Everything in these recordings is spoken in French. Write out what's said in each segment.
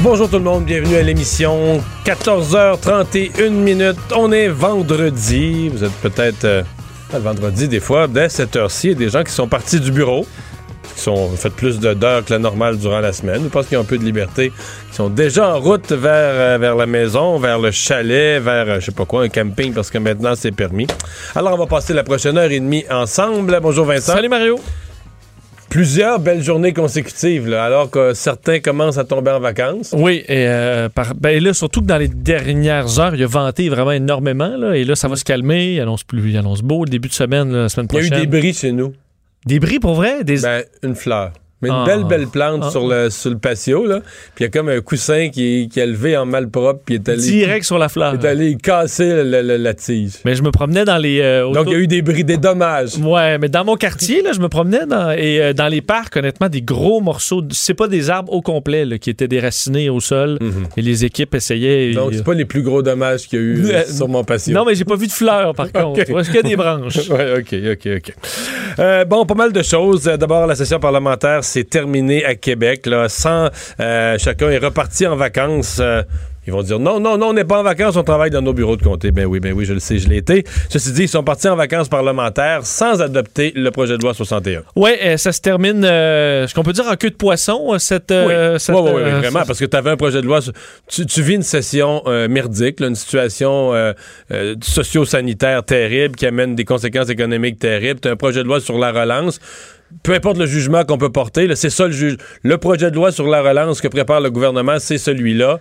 Bonjour tout le monde, bienvenue à l'émission 14h31 minutes. On est vendredi. Vous êtes peut-être euh, le vendredi des fois, dès cette heure-ci, il y a des gens qui sont partis du bureau, qui sont fait plus d'heures que la normale durant la semaine. Je pense qu'ils ont un peu de liberté, qui sont déjà en route vers, euh, vers la maison, vers le chalet, vers euh, je sais pas quoi, un camping parce que maintenant c'est permis. Alors on va passer la prochaine heure et demie ensemble. Bonjour Vincent. Salut Mario. Plusieurs belles journées consécutives, là, alors que certains commencent à tomber en vacances. Oui, et euh, par, ben là, surtout que dans les dernières heures, il a venté vraiment énormément, là, et là, ça va se calmer. Il annonce plus, il annonce beau le début de semaine, la semaine Il y a prochaine. eu des bris chez nous. Des bris pour vrai? Des... Ben, une fleur. Mais une Ah. belle, belle plante Ah. sur, le, sur le patio, là. Puis il y a comme un coussin qui, qui est levé en malpropre, puis il est allé, direct sur la fleur. il est allé casser la tige. Mais je me promenais dans les. euh, Donc, il y a eu des bris, des dommages. Ouais, mais dans mon quartier, là, je me promenais dans, et euh, dans les parcs, honnêtement, des gros morceaux. de- C'est pas des arbres au complet là, qui étaient déracinés au sol Mhm. et les équipes essayaient. Donc, c'est pas les plus gros dommages qu'il y a eu euh, Euh, sur mon patio. Non, mais j'ai pas vu de fleurs, par contre. Vois, c'est que des branches? Ouais, OK, OK, OK. Euh, bon, pas mal de choses. Euh, D'abord, la session parlementaire s'est terminée à Québec. Là, sans, euh, chacun est reparti en vacances. Euh, ils vont dire non, non, non, on n'est pas en vacances, on travaille dans nos bureaux de comté. Ben oui, ben oui, je le sais, je l'ai été. Ceci dit, ils sont partis en vacances parlementaires sans adopter le projet de loi 61. Ouais, euh, ça se termine, euh, ce qu'on peut dire en queue de poisson, cette. euh, cette, oui, oui, oui, vraiment, parce que tu avais un projet de loi. Tu, tu vis une session euh, merdique, là, une situation socio-sanitaire terrible qui amène des conséquences économiques terribles. Tu as un projet de loi sur la relance. Peu importe le jugement qu'on peut porter, c'est ça le juge. Le projet de loi sur la relance que prépare le gouvernement, c'est celui-là.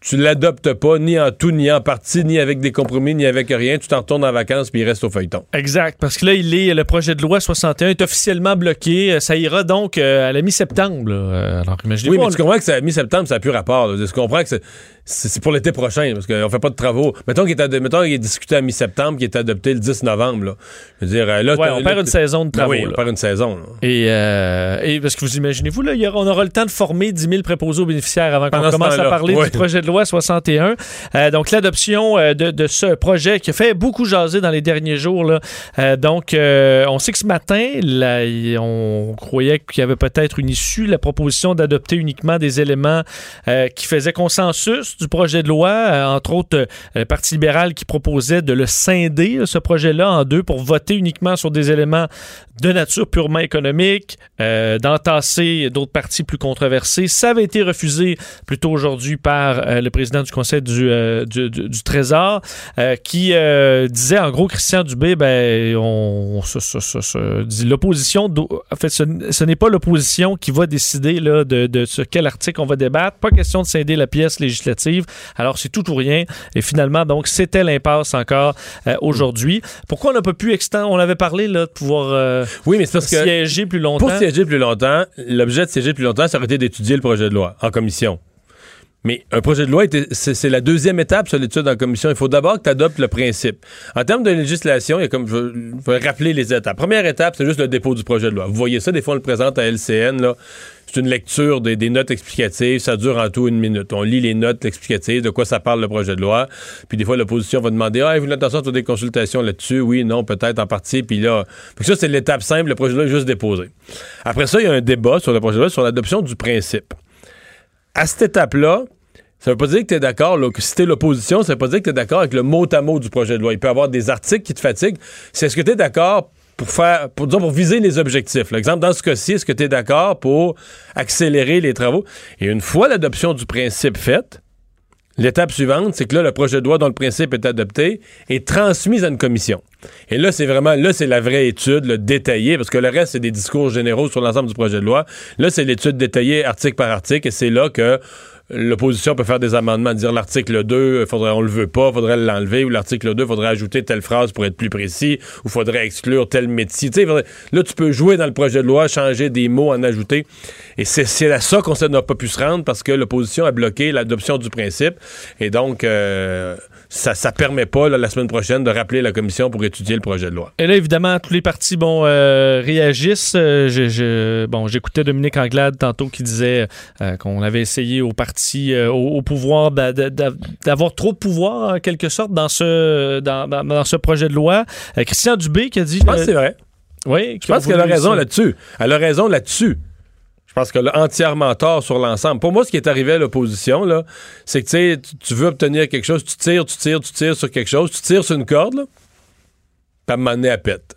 Tu l'adoptes pas, ni en tout, ni en partie, ni avec des compromis, ni avec rien. Tu t'en retournes en vacances, puis il reste au feuilleton. Exact, parce que là, il est, le projet de loi 61 est officiellement bloqué. Euh, Ça ira donc euh, à la mi-septembre. Euh, Alors. Oui, mais on- tu comprends que c'est à mi-septembre, ça n'a plus rapport. là. Tu comprends que c'est- c'est pour l'été prochain, parce qu'on fait pas de travaux. Mettons qu'il est, mettons qu'il est discuté à mi-septembre, qu'il est adopté le 10 novembre. Là. Je veux dire, euh, là, Ouais, on là, perd une saison de Ben travaux. oui, on perd une saison. là. Et, euh, et parce que vous imaginez-vous, là, on aura le temps de former 10 000 préposés aux bénéficiaires avant qu'on commence à parler ouais. du projet de loi 61. Euh, donc, l'adoption euh, de, de ce projet qui a fait beaucoup jaser dans les derniers jours. Là. Donc, on sait que ce matin, là, on croyait qu'il y avait peut-être une issue, la proposition d'adopter uniquement des éléments qui faisaient consensus du projet de loi, euh, entre autres euh, le Parti libéral qui proposait de le scinder, ce projet-là, en deux pour voter uniquement sur des éléments de nature purement économique, euh, d'entasser d'autres partis plus controversés. Ça avait été refusé plus tôt aujourd'hui par le président du Conseil du, du, Trésor, qui disait en gros, Christian Dubé, ben, on, dit l'opposition, en fait, ce, ce n'est pas l'opposition qui va décider là, de, sur quel article on va débattre. Pas question de scinder la pièce législative. Alors, c'est tout ou rien. Et finalement, donc, c'était l'impasse encore euh, aujourd'hui. Pourquoi on n'a pas pu extendre, on avait parlé là, de pouvoir euh, Oui, mais c'est parce que siéger plus longtemps. pour siéger plus longtemps, l'objet de siéger plus longtemps, ça aurait été d'étudier le projet de loi en commission. Mais un projet de loi, c'est la deuxième étape sur l'étude en commission. Il faut d'abord que tu adoptes le principe. En termes de législation, il y a comme, je vais- rappeler les étapes. Première étape, c'est juste le dépôt du projet de loi. Vous voyez ça, des fois, on le présente à LCN. C'est une lecture des, notes explicatives. Ça dure en tout une minute. On lit les notes explicatives, de quoi ça parle le projet de loi. Puis des fois, l'opposition va demander Ah, avez-vous l'intention de faire des consultations là-dessus Oui, non, peut-être en partie. Puis là, ça, c'est l'étape simple. Le projet de loi est juste déposé. Après ça, il y a un débat sur le projet de loi sur l'adoption du principe. À cette étape-là, ça veut pas dire que tu es d'accord, là, que si l'opposition, ça veut pas dire que tu es d'accord avec le mot à mot du projet de loi. Il peut y avoir des articles qui te fatiguent. C'est est-ce que tu es d'accord pour faire, pour, disons, pour viser les objectifs. Là? Exemple, dans ce cas-ci, est-ce que tu es d'accord pour accélérer les travaux? Et une fois l'adoption du principe faite, l'étape suivante, c'est que là, le projet de loi dont le principe est adopté est transmis à une commission. Et là, c'est vraiment, là, c'est la vraie étude, le détaillé, parce que le reste, c'est des discours généraux sur l'ensemble du projet de loi. Là, c'est l'étude détaillée article par article, et c'est là que l'opposition peut faire des amendements, dire l'article 2, faudrait, on le veut pas, faudrait l'enlever, ou l'article 2, faudrait ajouter telle phrase pour être plus précis, ou faudrait exclure tel métier. Là, tu peux jouer dans le projet de loi, changer des mots, en ajouter. Et c'est à ça qu'on n'a pas pu se rendre parce que l'opposition a bloqué l'adoption du principe. Et donc, euh, ça ça permet pas, la semaine prochaine, de rappeler la commission pour étudier le projet de loi. Et là, évidemment, tous les partis bon, euh, réagissent. Euh, bon, j'écoutais Dominique Anglade tantôt qui disait euh, qu'on avait essayé aux euh, au, au pouvoir d'a- d'a- d'a- d'avoir trop de pouvoir, en quelque sorte, dans ce, dans, dans- dans ce projet de loi. Euh, Christian Dubé qui a dit... Je pense que c'est vrai. oui, Je pense qu'elle a raison là-dessus. Elle a raison là-dessus. Je pense qu'elle a entièrement tort sur l'ensemble. Pour moi, ce qui est arrivé à l'opposition, là, c'est que tu sais, tu- tu veux obtenir quelque chose, tu tires, tu tires, tu tires sur quelque chose, tu tires sur une corde, là, puis à un moment donné, elle pète.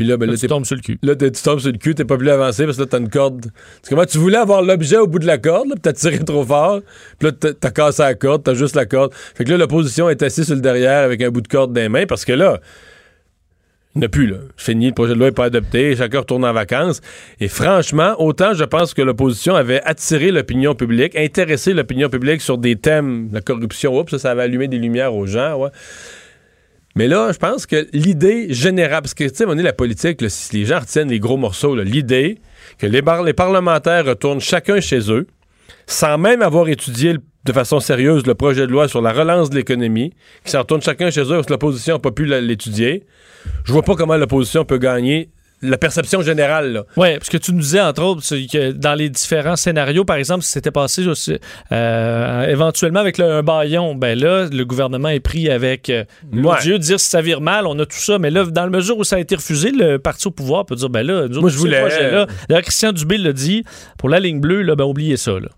Puis là, ben, là, tu tombes sur le cul. là, tu tombes sur le cul, t'es pas plus avancé parce que là, t'as une corde. Tu comment tu voulais avoir l'objet au bout de la corde, là, puis t'as tiré trop fort, puis là, t'as- cassé la corde, t'as juste la corde. Fait que là, l'opposition est assise sur le derrière avec un bout de corde dans les mains parce que là, il n'y en a plus, là. C'est Fini, le projet de loi n'est pas adopté, chacun retourne en vacances. Et franchement, autant je pense que l'opposition avait attiré l'opinion publique, intéressé l'opinion publique sur des thèmes, la corruption, oups, ça, ça avait allumé des lumières aux gens, ouais. Mais là, je pense que l'idée générale, parce que, tu on est la politique, si les gens retiennent les gros morceaux, l'idée que les, parlementaires retournent chacun chez eux, sans même avoir étudié de façon sérieuse le projet de loi sur la relance de l'économie, qu'ils s'en retournent chacun chez eux parce que l'opposition n'a pas pu l'étudier, je vois pas comment l'opposition peut gagner la perception générale, là. Oui, parce que tu nous disais, entre autres, que dans les différents scénarios, par exemple, si c'était passé aussi, euh, éventuellement avec le, un baillon, ben là, le gouvernement est pris avec euh, Ouais. Dieu dire si ça vire mal, on a tout ça. Mais là, dans la mesure où ça a été refusé, le parti au pouvoir peut dire, ben là, nous autres, Moi, je voulais- projet-là- D'ailleurs, Christian Dubé l'a dit, pour la ligne bleue, là, ben oubliez ça. Là.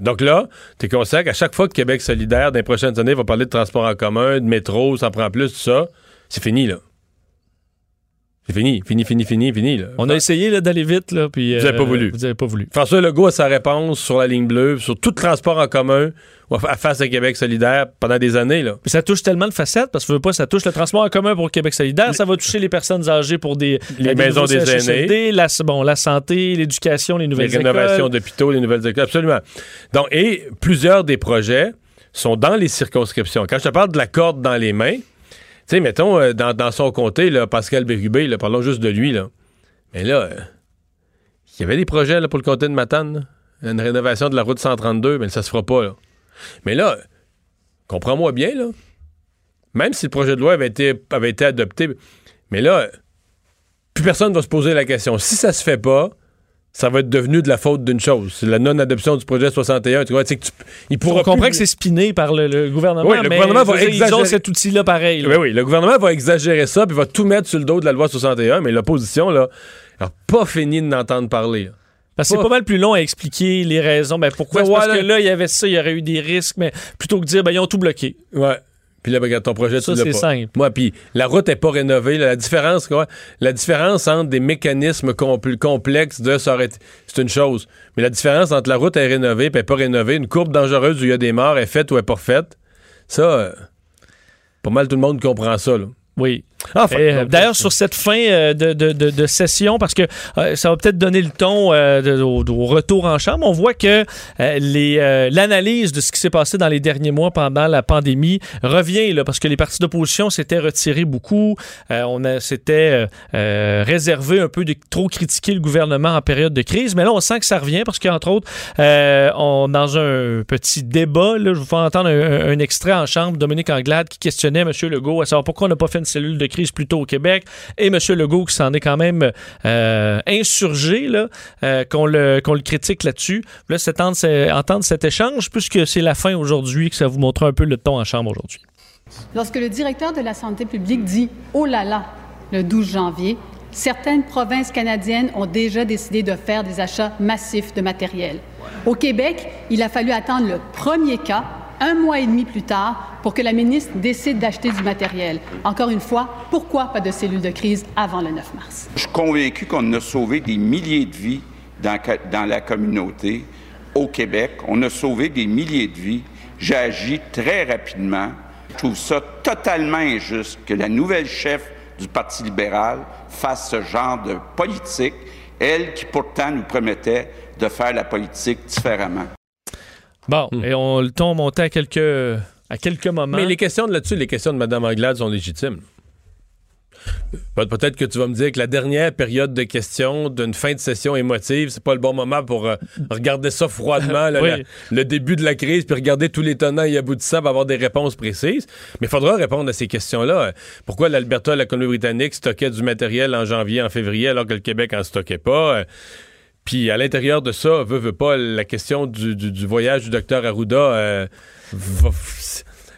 Donc là, tu es conscient qu'à chaque fois que Québec solidaire, dans les prochaines années, va parler de transport en commun, de métro, ça en prend plus, tout ça, c'est fini, là. C'est fini, fini, fini, fini, fini, là. On a essayé d'aller vite, là, puis... Vous avez pas voulu. Vous pas voulu. François Legault a sa réponse sur la ligne bleue, sur tout transport en commun, à face à Québec solidaire pendant des années, là. Puis ça touche tellement de facettes, parce que veux pas, ça touche le transport en commun pour Québec solidaire, ça va toucher les personnes âgées pour des, Les euh, maisons des CHSLD, la, bon, la santé, l'éducation, les Les nouvelles rénovations écoles. d'hôpitaux, les nouvelles écoles, absolument. Donc, et plusieurs des projets sont dans les circonscriptions. Quand je te parle de la corde dans les mains, tu sais, mettons, euh, dans, son comté, Pascal Bérubé, parlons juste de lui, là. Mais là, euh, il y avait des projets pour le comté de Matane, une rénovation de la route 132, mais ça se fera pas, là. Mais là, comprends-moi bien, là. Même si le projet de loi avait été, adopté, mais là, plus personne va se poser la question. Si ça se fait pas, ça va être devenu de la faute d'une chose. C'est la non-adoption du projet 61. Tu vois, tu sais que tu- il pourra On comprend plus- que c'est spiné par le, le gouvernement, Oui, le mais gouvernement va dire, ils ont exagérer. cet outil-là pareil. là. Oui, oui, le gouvernement va exagérer ça puis va tout mettre sur le dos de la loi 61, mais l'opposition, là, n'a pas fini de n'entendre parler. là. Parce que c'est Pas- mal plus long à expliquer les raisons. Ben pourquoi? Ouais, C'est parce que là, il y avait ça, il y aurait eu des risques, mais plutôt que de dire, ben ils ont tout bloqué. Ouais. Puis là, ben, regarde, ton projet, Ça, tu l'as pas. simple. Moi, puis la route n'est pas rénovée. la différence, quoi, la différence entre des mécanismes compl- complexes de ça c'est une chose. Mais la différence entre la route est rénovée et pas rénovée, une courbe dangereuse où il y a des morts est faite ou est pas faite, ça, euh, pas mal tout le monde comprend ça. Là. Oui. Enfin, Et, euh, D'ailleurs, sur cette fin euh, de, de- de- de session, parce que euh, ça va peut-être donner le ton de- au, au retour en chambre, on voit que l'analyse de ce qui s'est passé dans les derniers mois pendant la pandémie revient, là, parce que les partis d'opposition s'étaient retirés beaucoup. On s'était réservé un peu de trop critiquer le gouvernement en période de crise, mais là, on sent que ça revient, parce qu'entre autres, on, dans un petit débat, là, je vous fais entendre un, un extrait en chambre, Dominique Anglade qui questionnait M. Legault à savoir pourquoi on n'a pas fait une cellule de crise plus tôt au Québec, et M. Legault qui s'en est quand même euh, insurgé, là, euh, qu'on, le, qu'on le critique là-dessus. Là, c'est entendre, entendre cet échange, puisque c'est la fin aujourd'hui, que ça vous montre un peu le ton en chambre aujourd'hui. Lorsque le directeur de la santé publique dit Oh là là, le 12 janvier, certaines provinces canadiennes ont déjà décidé de faire des achats massifs de matériel. Au Québec, il a fallu attendre le premier cas, un mois et demi plus tard, pour que la ministre décide d'acheter du matériel. Encore une fois, pourquoi pas de cellule de crise avant le 9 mars? Je suis convaincu qu'on a sauvé des milliers de vies dans, dans la communauté au Québec. On a sauvé des milliers de vies. J'ai agi très rapidement. Je trouve ça totalement injuste que la nouvelle chef du Parti libéral fasse ce genre de politique, elle qui pourtant nous promettait de faire la politique différemment. Bon, et on, le ton montait à quelques, à quelques moments. Mais les questions de là-dessus, les questions de Mme Anglade sont légitimes. Pe- Peut-être que tu vas me dire que la dernière période de questions d'une fin de session émotive, c'est pas le bon moment pour euh, regarder ça froidement, là, Oui. la- le début de la crise, puis regarder tous les tenants et aboutissants pour avoir des réponses précises. Mais il faudra répondre à ces questions-là. Euh, Pourquoi l'Alberta, la Colombie-Britannique stockait du matériel en janvier, en février, alors que le Québec en stockait pas? Puis à l'intérieur de ça, veut, veut pas, la question du, du- voyage du docteur Arruda, euh,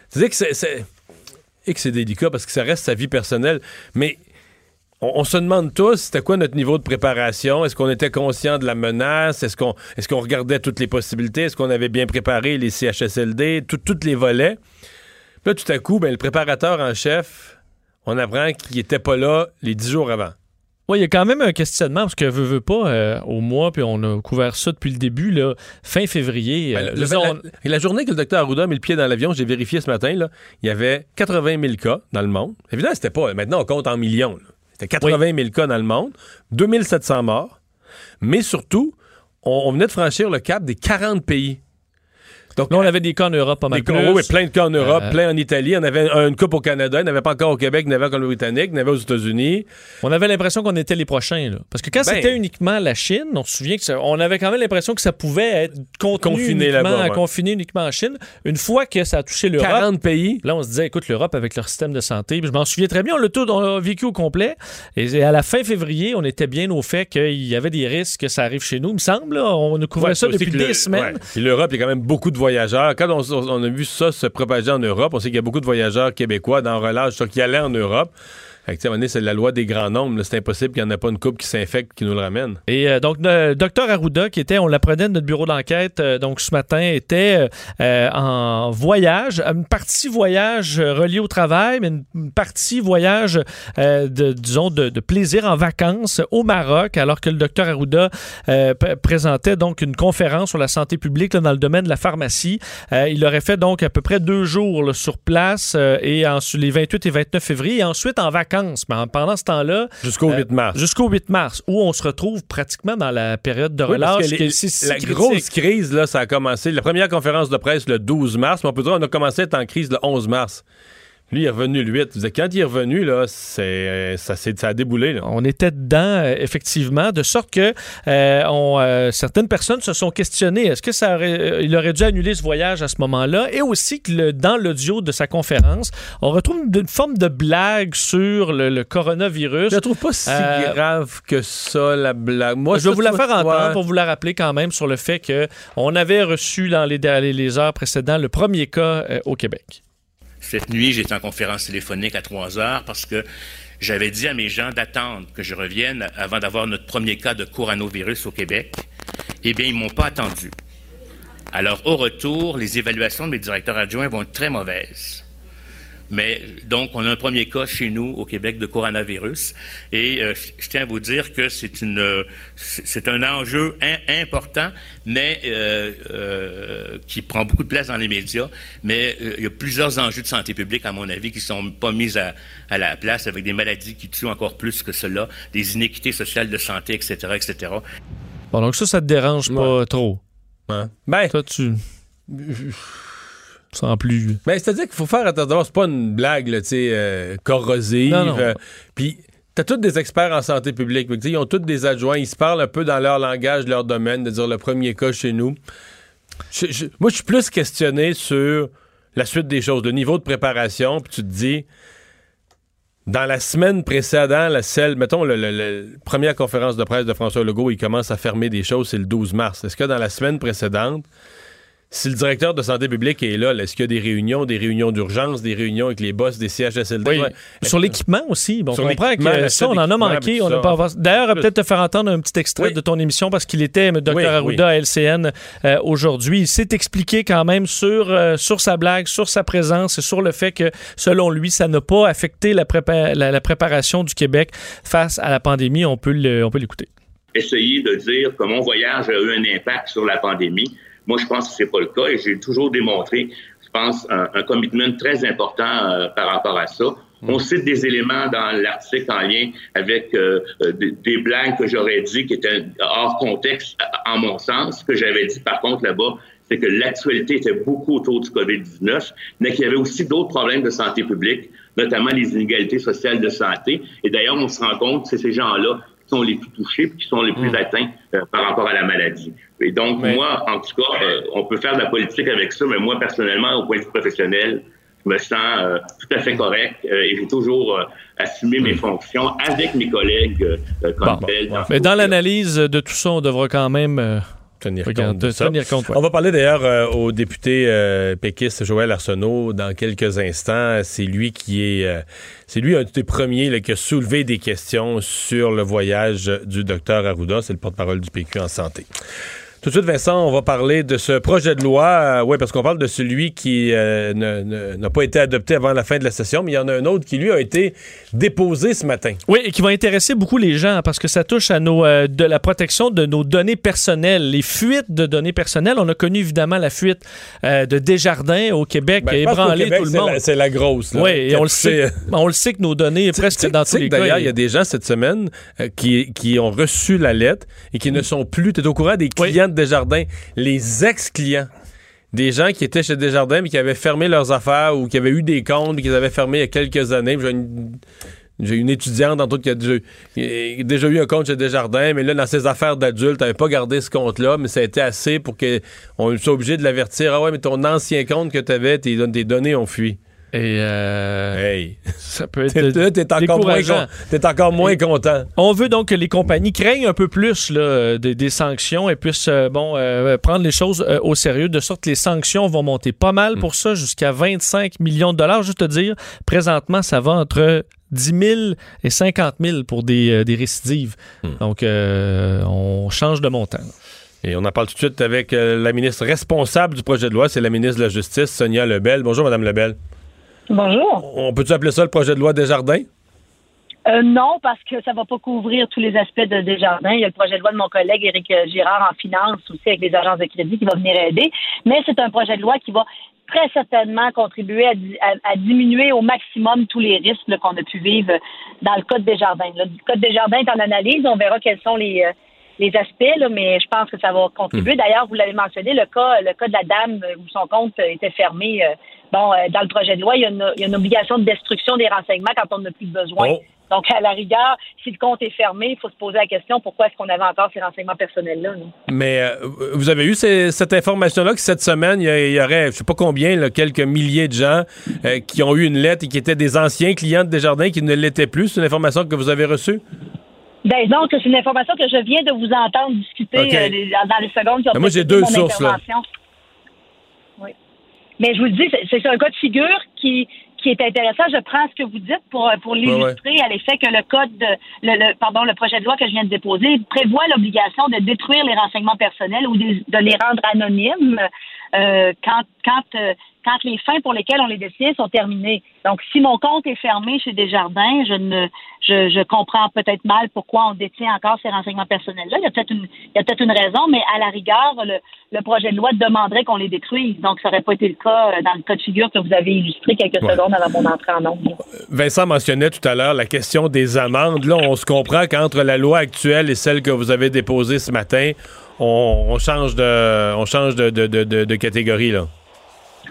c'est-à-dire que c'est- c'est et que c'est délicat parce que ça reste sa vie personnelle. Mais on, se demande tous, c'était quoi notre niveau de préparation? Est-ce qu'on était conscient de la menace? Est-ce qu'on est qu'on regardait toutes les possibilités? Est-ce qu'on avait bien préparé les CHSLD? Tous les volets? Puis là, tout à coup, ben, le préparateur en chef, on apprend qu'il était pas là les dix jours avant. Oui, il y a quand même un questionnement, parce que veut, veut pas, euh, au mois, puis on a couvert ça depuis le début, là, fin février. Ben, euh, le- veux la, journée que le docteur Arruda a mis le pied dans l'avion, j'ai vérifié ce matin, là, il y avait 80 000 cas dans le monde. Évidemment, c'était pas. Maintenant, on compte en millions. C'était 80 000 cas dans le monde, 2700 morts. Mais surtout, on, on venait de franchir le cap des 40 pays. Donc, Là, on avait des cas en Europe pas mal des cas- plus. oui, plein de cas en Europe, Euh, plein en Italie. On avait un- une coupe au Canada, il n'y avait pas encore au Québec, il n'y avait qu'en Colombie-Britannique, il y en avait aux États-Unis. On avait l'impression qu'on était les prochains. Là. Parce que quand Ben- c'était uniquement la Chine, on se souvient que ça- on avait quand même l'impression que ça pouvait être contenu Confiné uniquement, là-bas, ouais. confiné uniquement en Chine. Une fois que ça a touché l'Europe, 40 pays. Là, on se disait, écoute, l'Europe avec leur système de santé, je m'en souviens très bien, on l'a tout on l'a vécu au complet. Et à la fin février, on était bien au fait qu'il y avait des risques que ça arrive chez nous, il me semble. là. On a couvert Ouais, ça depuis des le- semaines. ouais. L'Europe, il y a quand même beaucoup de voyageurs. Quand on, on a vu ça se propager en Europe, on sait qu'il y a beaucoup de voyageurs québécois dans relâche, ça, qui allaient en Europe. Fait que, c'est la loi des grands nombres. C'est impossible qu'il n'y en ait pas une coupe qui s'infecte qui nous le ramène. Et euh, donc, le docteur Arruda, qui était, on l'apprenait de notre bureau d'enquête, euh, donc ce matin, était euh, en voyage, une partie voyage euh, relié au travail, mais une, partie voyage, de, disons, de, plaisir en vacances au Maroc, alors que le docteur Arruda présentait donc une conférence sur la santé publique dans le domaine de la pharmacie. Il aurait fait donc à peu près deux jours sur place et en, les 28 et 29 février, et ensuite en vacances. Mais en- pendant ce temps-là, Jusqu'au Euh, 8 mars. Jusqu'au 8 mars, où on se retrouve pratiquement dans la période de Oui, relâche. qui les- si- si la critique. grosse crise, là, ça a commencé. La première conférence de presse le 12 mars, mais on peut dire qu'on a commencé à être en crise le 11 mars. Lui, il est revenu le 8. Je veux dire, Quand il est revenu, là, c'est, euh, ça, s'est- ça a déboulé. Là. On était dedans, euh, effectivement, de sorte que euh, on, euh, certaines personnes se sont questionnées. Est-ce que ça aurait, euh, il aurait dû annuler ce voyage à ce moment-là? Et aussi que le- dans l'audio de sa conférence, on retrouve une, une forme de blague sur le, le coronavirus. Je la trouve pas si Euh, grave que ça, la blague. Moi, je vais vous la faire entendre ouais. pour vous la rappeler quand même sur le fait que on avait reçu dans les, dans les- les heures précédentes le premier cas euh, au Québec. Cette nuit, j'étais en conférence téléphonique à 3 heures parce que j'avais dit à mes gens d'attendre que je revienne avant d'avoir notre premier cas de coronavirus au Québec. Eh bien, ils m'ont pas attendu. Alors, au retour, les évaluations de mes directeurs adjoints vont être très mauvaises. Mais donc, on a un premier cas chez nous au Québec de coronavirus, et euh, je tiens à vous dire que c'est une, euh, c'est un enjeu im- important, mais euh, euh, qui prend beaucoup de place dans les médias. Mais euh, il y a plusieurs enjeux de santé publique, à mon avis, qui sont pas mis à, à la place, avec des maladies qui tuent encore plus que cela, des inéquités sociales de santé, etc., etc. Bon, donc ça, ça te dérange pas trop? Ouais. Ben, Toi, tu. Sans plus. Ben, c'est-à-dire qu'il faut faire attention. C'est pas une blague, tu sais, euh, corrosive. Non, non. euh, Puis, t'as tous des experts en santé publique. Sais, Ils ont tous des adjoints. Ils se parlent un peu dans leur langage, leur domaine, de dire le premier cas chez nous. Je- je- moi, je suis plus questionné sur la suite des choses, le niveau de préparation. Puis tu te dis, dans la semaine précédente, la celle, mettons, le- première conférence de presse de François Legault, il commence à fermer des choses, c'est le 12 mars. Est-ce que dans la semaine précédente, si le directeur de santé publique est là, là, est-ce qu'il y a des réunions, des réunions d'urgence, des réunions avec les boss des CHSLD? Oui. Ouais. Sur l'équipement aussi. Bon, Sur on comprend l'équipement, que ça, on en a manqué. On pas avoir- D'ailleurs, peut-être te faire entendre un petit extrait Oui. de ton émission parce qu'il était M. Dr. Oui, Arruda à LCN euh, aujourd'hui. Il s'est expliqué quand même sur, euh, sur sa blague, sur sa présence et sur le fait que, selon lui, ça n'a pas affecté la, prépa- la- la préparation du Québec face à la pandémie. On peut le- on peut l'écouter. essayer de dire que mon voyage a eu un impact sur la pandémie. Moi, je pense que c'est pas le cas et j'ai toujours démontré, je pense, un, un commitment très important euh, par rapport à ça. On cite des éléments dans l'article en lien avec euh, euh, des, des blagues que j'aurais dit qui étaient hors contexte, en mon sens. Ce que j'avais dit, par contre, là-bas, c'est que l'actualité était beaucoup autour du COVID-19, mais qu'il y avait aussi d'autres problèmes de santé publique, notamment les inégalités sociales de santé. Et d'ailleurs, on se rend compte que c'est ces gens-là qui sont les plus touchés qui sont les plus Mm. atteints euh, par rapport à la maladie. Et donc, Mais- moi, en tout cas, euh, on peut faire de la politique avec ça, mais moi, personnellement, au point de vue professionnel, je me sens euh, tout à fait correct euh, et j'ai toujours euh, assumé mes fonctions avec mes collègues euh, comme Bon. tels. Mais dans l'analyse de tout ça, on devra quand même euh, Tenir compte de ça. tenir compte. ouais. On va parler d'ailleurs euh, au député euh, péquiste Joël Arsenault dans quelques instants. C'est lui qui est, euh, c'est lui un des premiers là, qui a soulevé des questions sur le voyage du docteur Arruda. C'est le porte-parole du PQ en santé. Tout de suite, Vincent, on va parler de ce projet de loi. oui, parce qu'on parle de celui qui euh, n'a pas été adopté avant la fin de la session, mais il y en a un autre qui, lui, a été déposé ce matin. Oui, et qui va intéresser beaucoup les gens parce que ça touche à nos, euh, de la protection de nos données personnelles, les fuites de données personnelles. On a connu évidemment la fuite euh, de Desjardins au Québec Ben, ébranlé tout le c'est monde. la- C'est la, grosse. là, Oui, et on le, sait, on le sait que nos données, presque Tu sais- dans tous les cas. D'ailleurs, il y a des gens cette semaine euh, qui, qui ont reçu la lettre et qui ne sont plus. Tu es au courant des clients de Desjardins, les ex-clients. Des gens qui étaient chez Desjardins mais qui avaient fermé leurs affaires ou qui avaient eu des comptes qu'ils avaient fermés il y a quelques années. J'ai une, une étudiante, entre autres, qui a déjà, déjà eu un compte chez Desjardins, mais là, dans ses affaires d'adulte, elle n'avait pas gardé ce compte-là, mais ça a été assez pour qu'on soit obligé de l'avertir. Ah ouais, mais ton ancien compte que tu avais, tes, tes données ont fui. Et euh, Hey! ça peut être T'es, encore, moins, décourageant. con- t'es encore moins content. On veut donc que les compagnies craignent un peu plus là, des, des sanctions et puissent euh, bon, euh, prendre les choses euh, au sérieux, de sorte que les sanctions vont monter pas mal pour ça, jusqu'à 25 millions de dollars. Juste te dire, présentement, ça va entre 10 000 et 50 000 pour des, euh, des récidives. Donc, euh, on change de montant. Et on en parle tout de suite avec euh, la ministre responsable du projet de loi, c'est la ministre de la Justice, Sonia Lebel. Bonjour, Madame Lebel. Bonjour. On peut-tu appeler ça le projet de loi Desjardins? Euh, non, parce que ça va pas couvrir tous les aspects de Desjardins. Il y a le projet de loi de mon collègue Éric euh, Girard en finance aussi avec les agences de crédit qui va venir aider. Mais c'est un projet de loi qui va très certainement contribuer à, à- à diminuer au maximum tous les risques qu'on a pu vivre dans le Code Desjardins. Le Code Desjardins est en analyse. On verra quels sont les, euh, les aspects, là, mais je pense que ça va contribuer. D'ailleurs, vous l'avez mentionné, le cas, le cas de la dame où son compte était fermé. euh, bon, euh, dans le projet de loi, il y, a une, il y a une obligation de destruction des renseignements quand on n'a plus besoin. Oh. Donc, à la rigueur, si le compte est fermé, il faut se poser la question pourquoi est-ce qu'on avait encore ces renseignements personnels-là. Mais euh, vous avez eu ces- cette information-là que cette semaine, il y, aurait, je sais pas combien, là, quelques milliers de gens euh, qui ont eu une lettre et qui étaient des anciens clients de Desjardins qui ne l'étaient plus. C'est une information que vous avez reçue? Ben, donc, c'est une information que je viens de vous entendre discuter euh, dans les secondes qui ont Mais moi, j'ai deux sources, là. Oui. Mais je vous le dis, c'est- un cas de figure qui, qui est intéressant. Je prends ce que vous dites pour, pour l'illustrer à l'effet que le code, de, le, le- pardon, le projet de loi que je viens de déposer prévoit l'obligation de détruire les renseignements personnels ou de, de les rendre anonymes euh, quand, quand, euh, quand les fins pour lesquelles on les détient sont terminées. Donc, si mon compte est fermé chez Desjardins, je ne, je, je comprends peut-être mal pourquoi on détient encore ces renseignements personnels-là. Il y a peut-être une, il y a peut-être une raison, mais à la rigueur, le, le projet de loi demanderait qu'on les détruise. Donc, ça n'aurait pas été le cas euh, dans le cas de figure que vous avez illustré quelques Ouais. secondes avant mon entrée en nombre. Vincent mentionnait tout à l'heure la question des amendes. Là, on se comprend qu'entre la loi actuelle et celle que vous avez déposée ce matin, on, on change de, on change de- de- de- de catégorie. Là.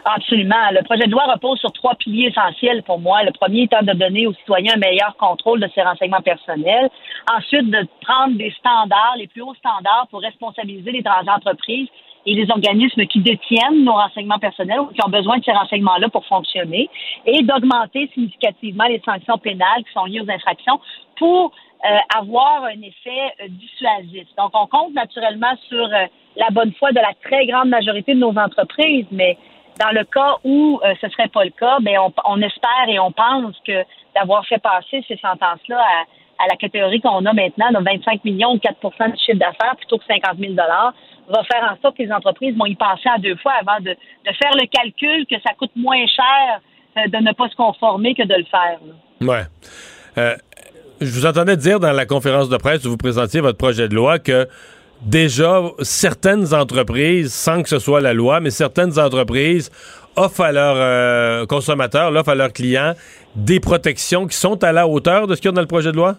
Absolument. Le projet de loi repose sur trois piliers essentiels pour moi. Le premier étant de donner aux citoyens un meilleur contrôle de ses renseignements personnels. Ensuite, de prendre des standards, les plus hauts standards pour responsabiliser les grandes entreprises et les organismes qui détiennent nos renseignements personnels ou qui ont besoin de ces renseignements-là pour fonctionner et d'augmenter significativement les sanctions pénales qui sont liées aux infractions pour euh, avoir un effet euh, dissuasif. Donc, on compte naturellement sur euh, la bonne foi de la très grande majorité de nos entreprises, mais dans le cas où euh, ce serait pas le cas, ben on, espère et on pense que d'avoir fait passer ces sentences-là à, la catégorie qu'on a maintenant, de 25 millions ou 4% de chiffre d'affaires plutôt que 50 000 va faire en sorte que les entreprises vont y penser à deux fois avant de, de faire le calcul que ça coûte moins cher euh, de ne pas se conformer que de le faire. là. Ouais. Euh, je vous entendais dire dans la conférence de presse où vous présentiez votre projet de loi que déjà certaines entreprises, sans que ce soit la loi, mais certaines entreprises offrent à leurs euh, consommateurs, offrent à leurs clients des protections qui sont à la hauteur de ce qu'il y a dans le projet de loi?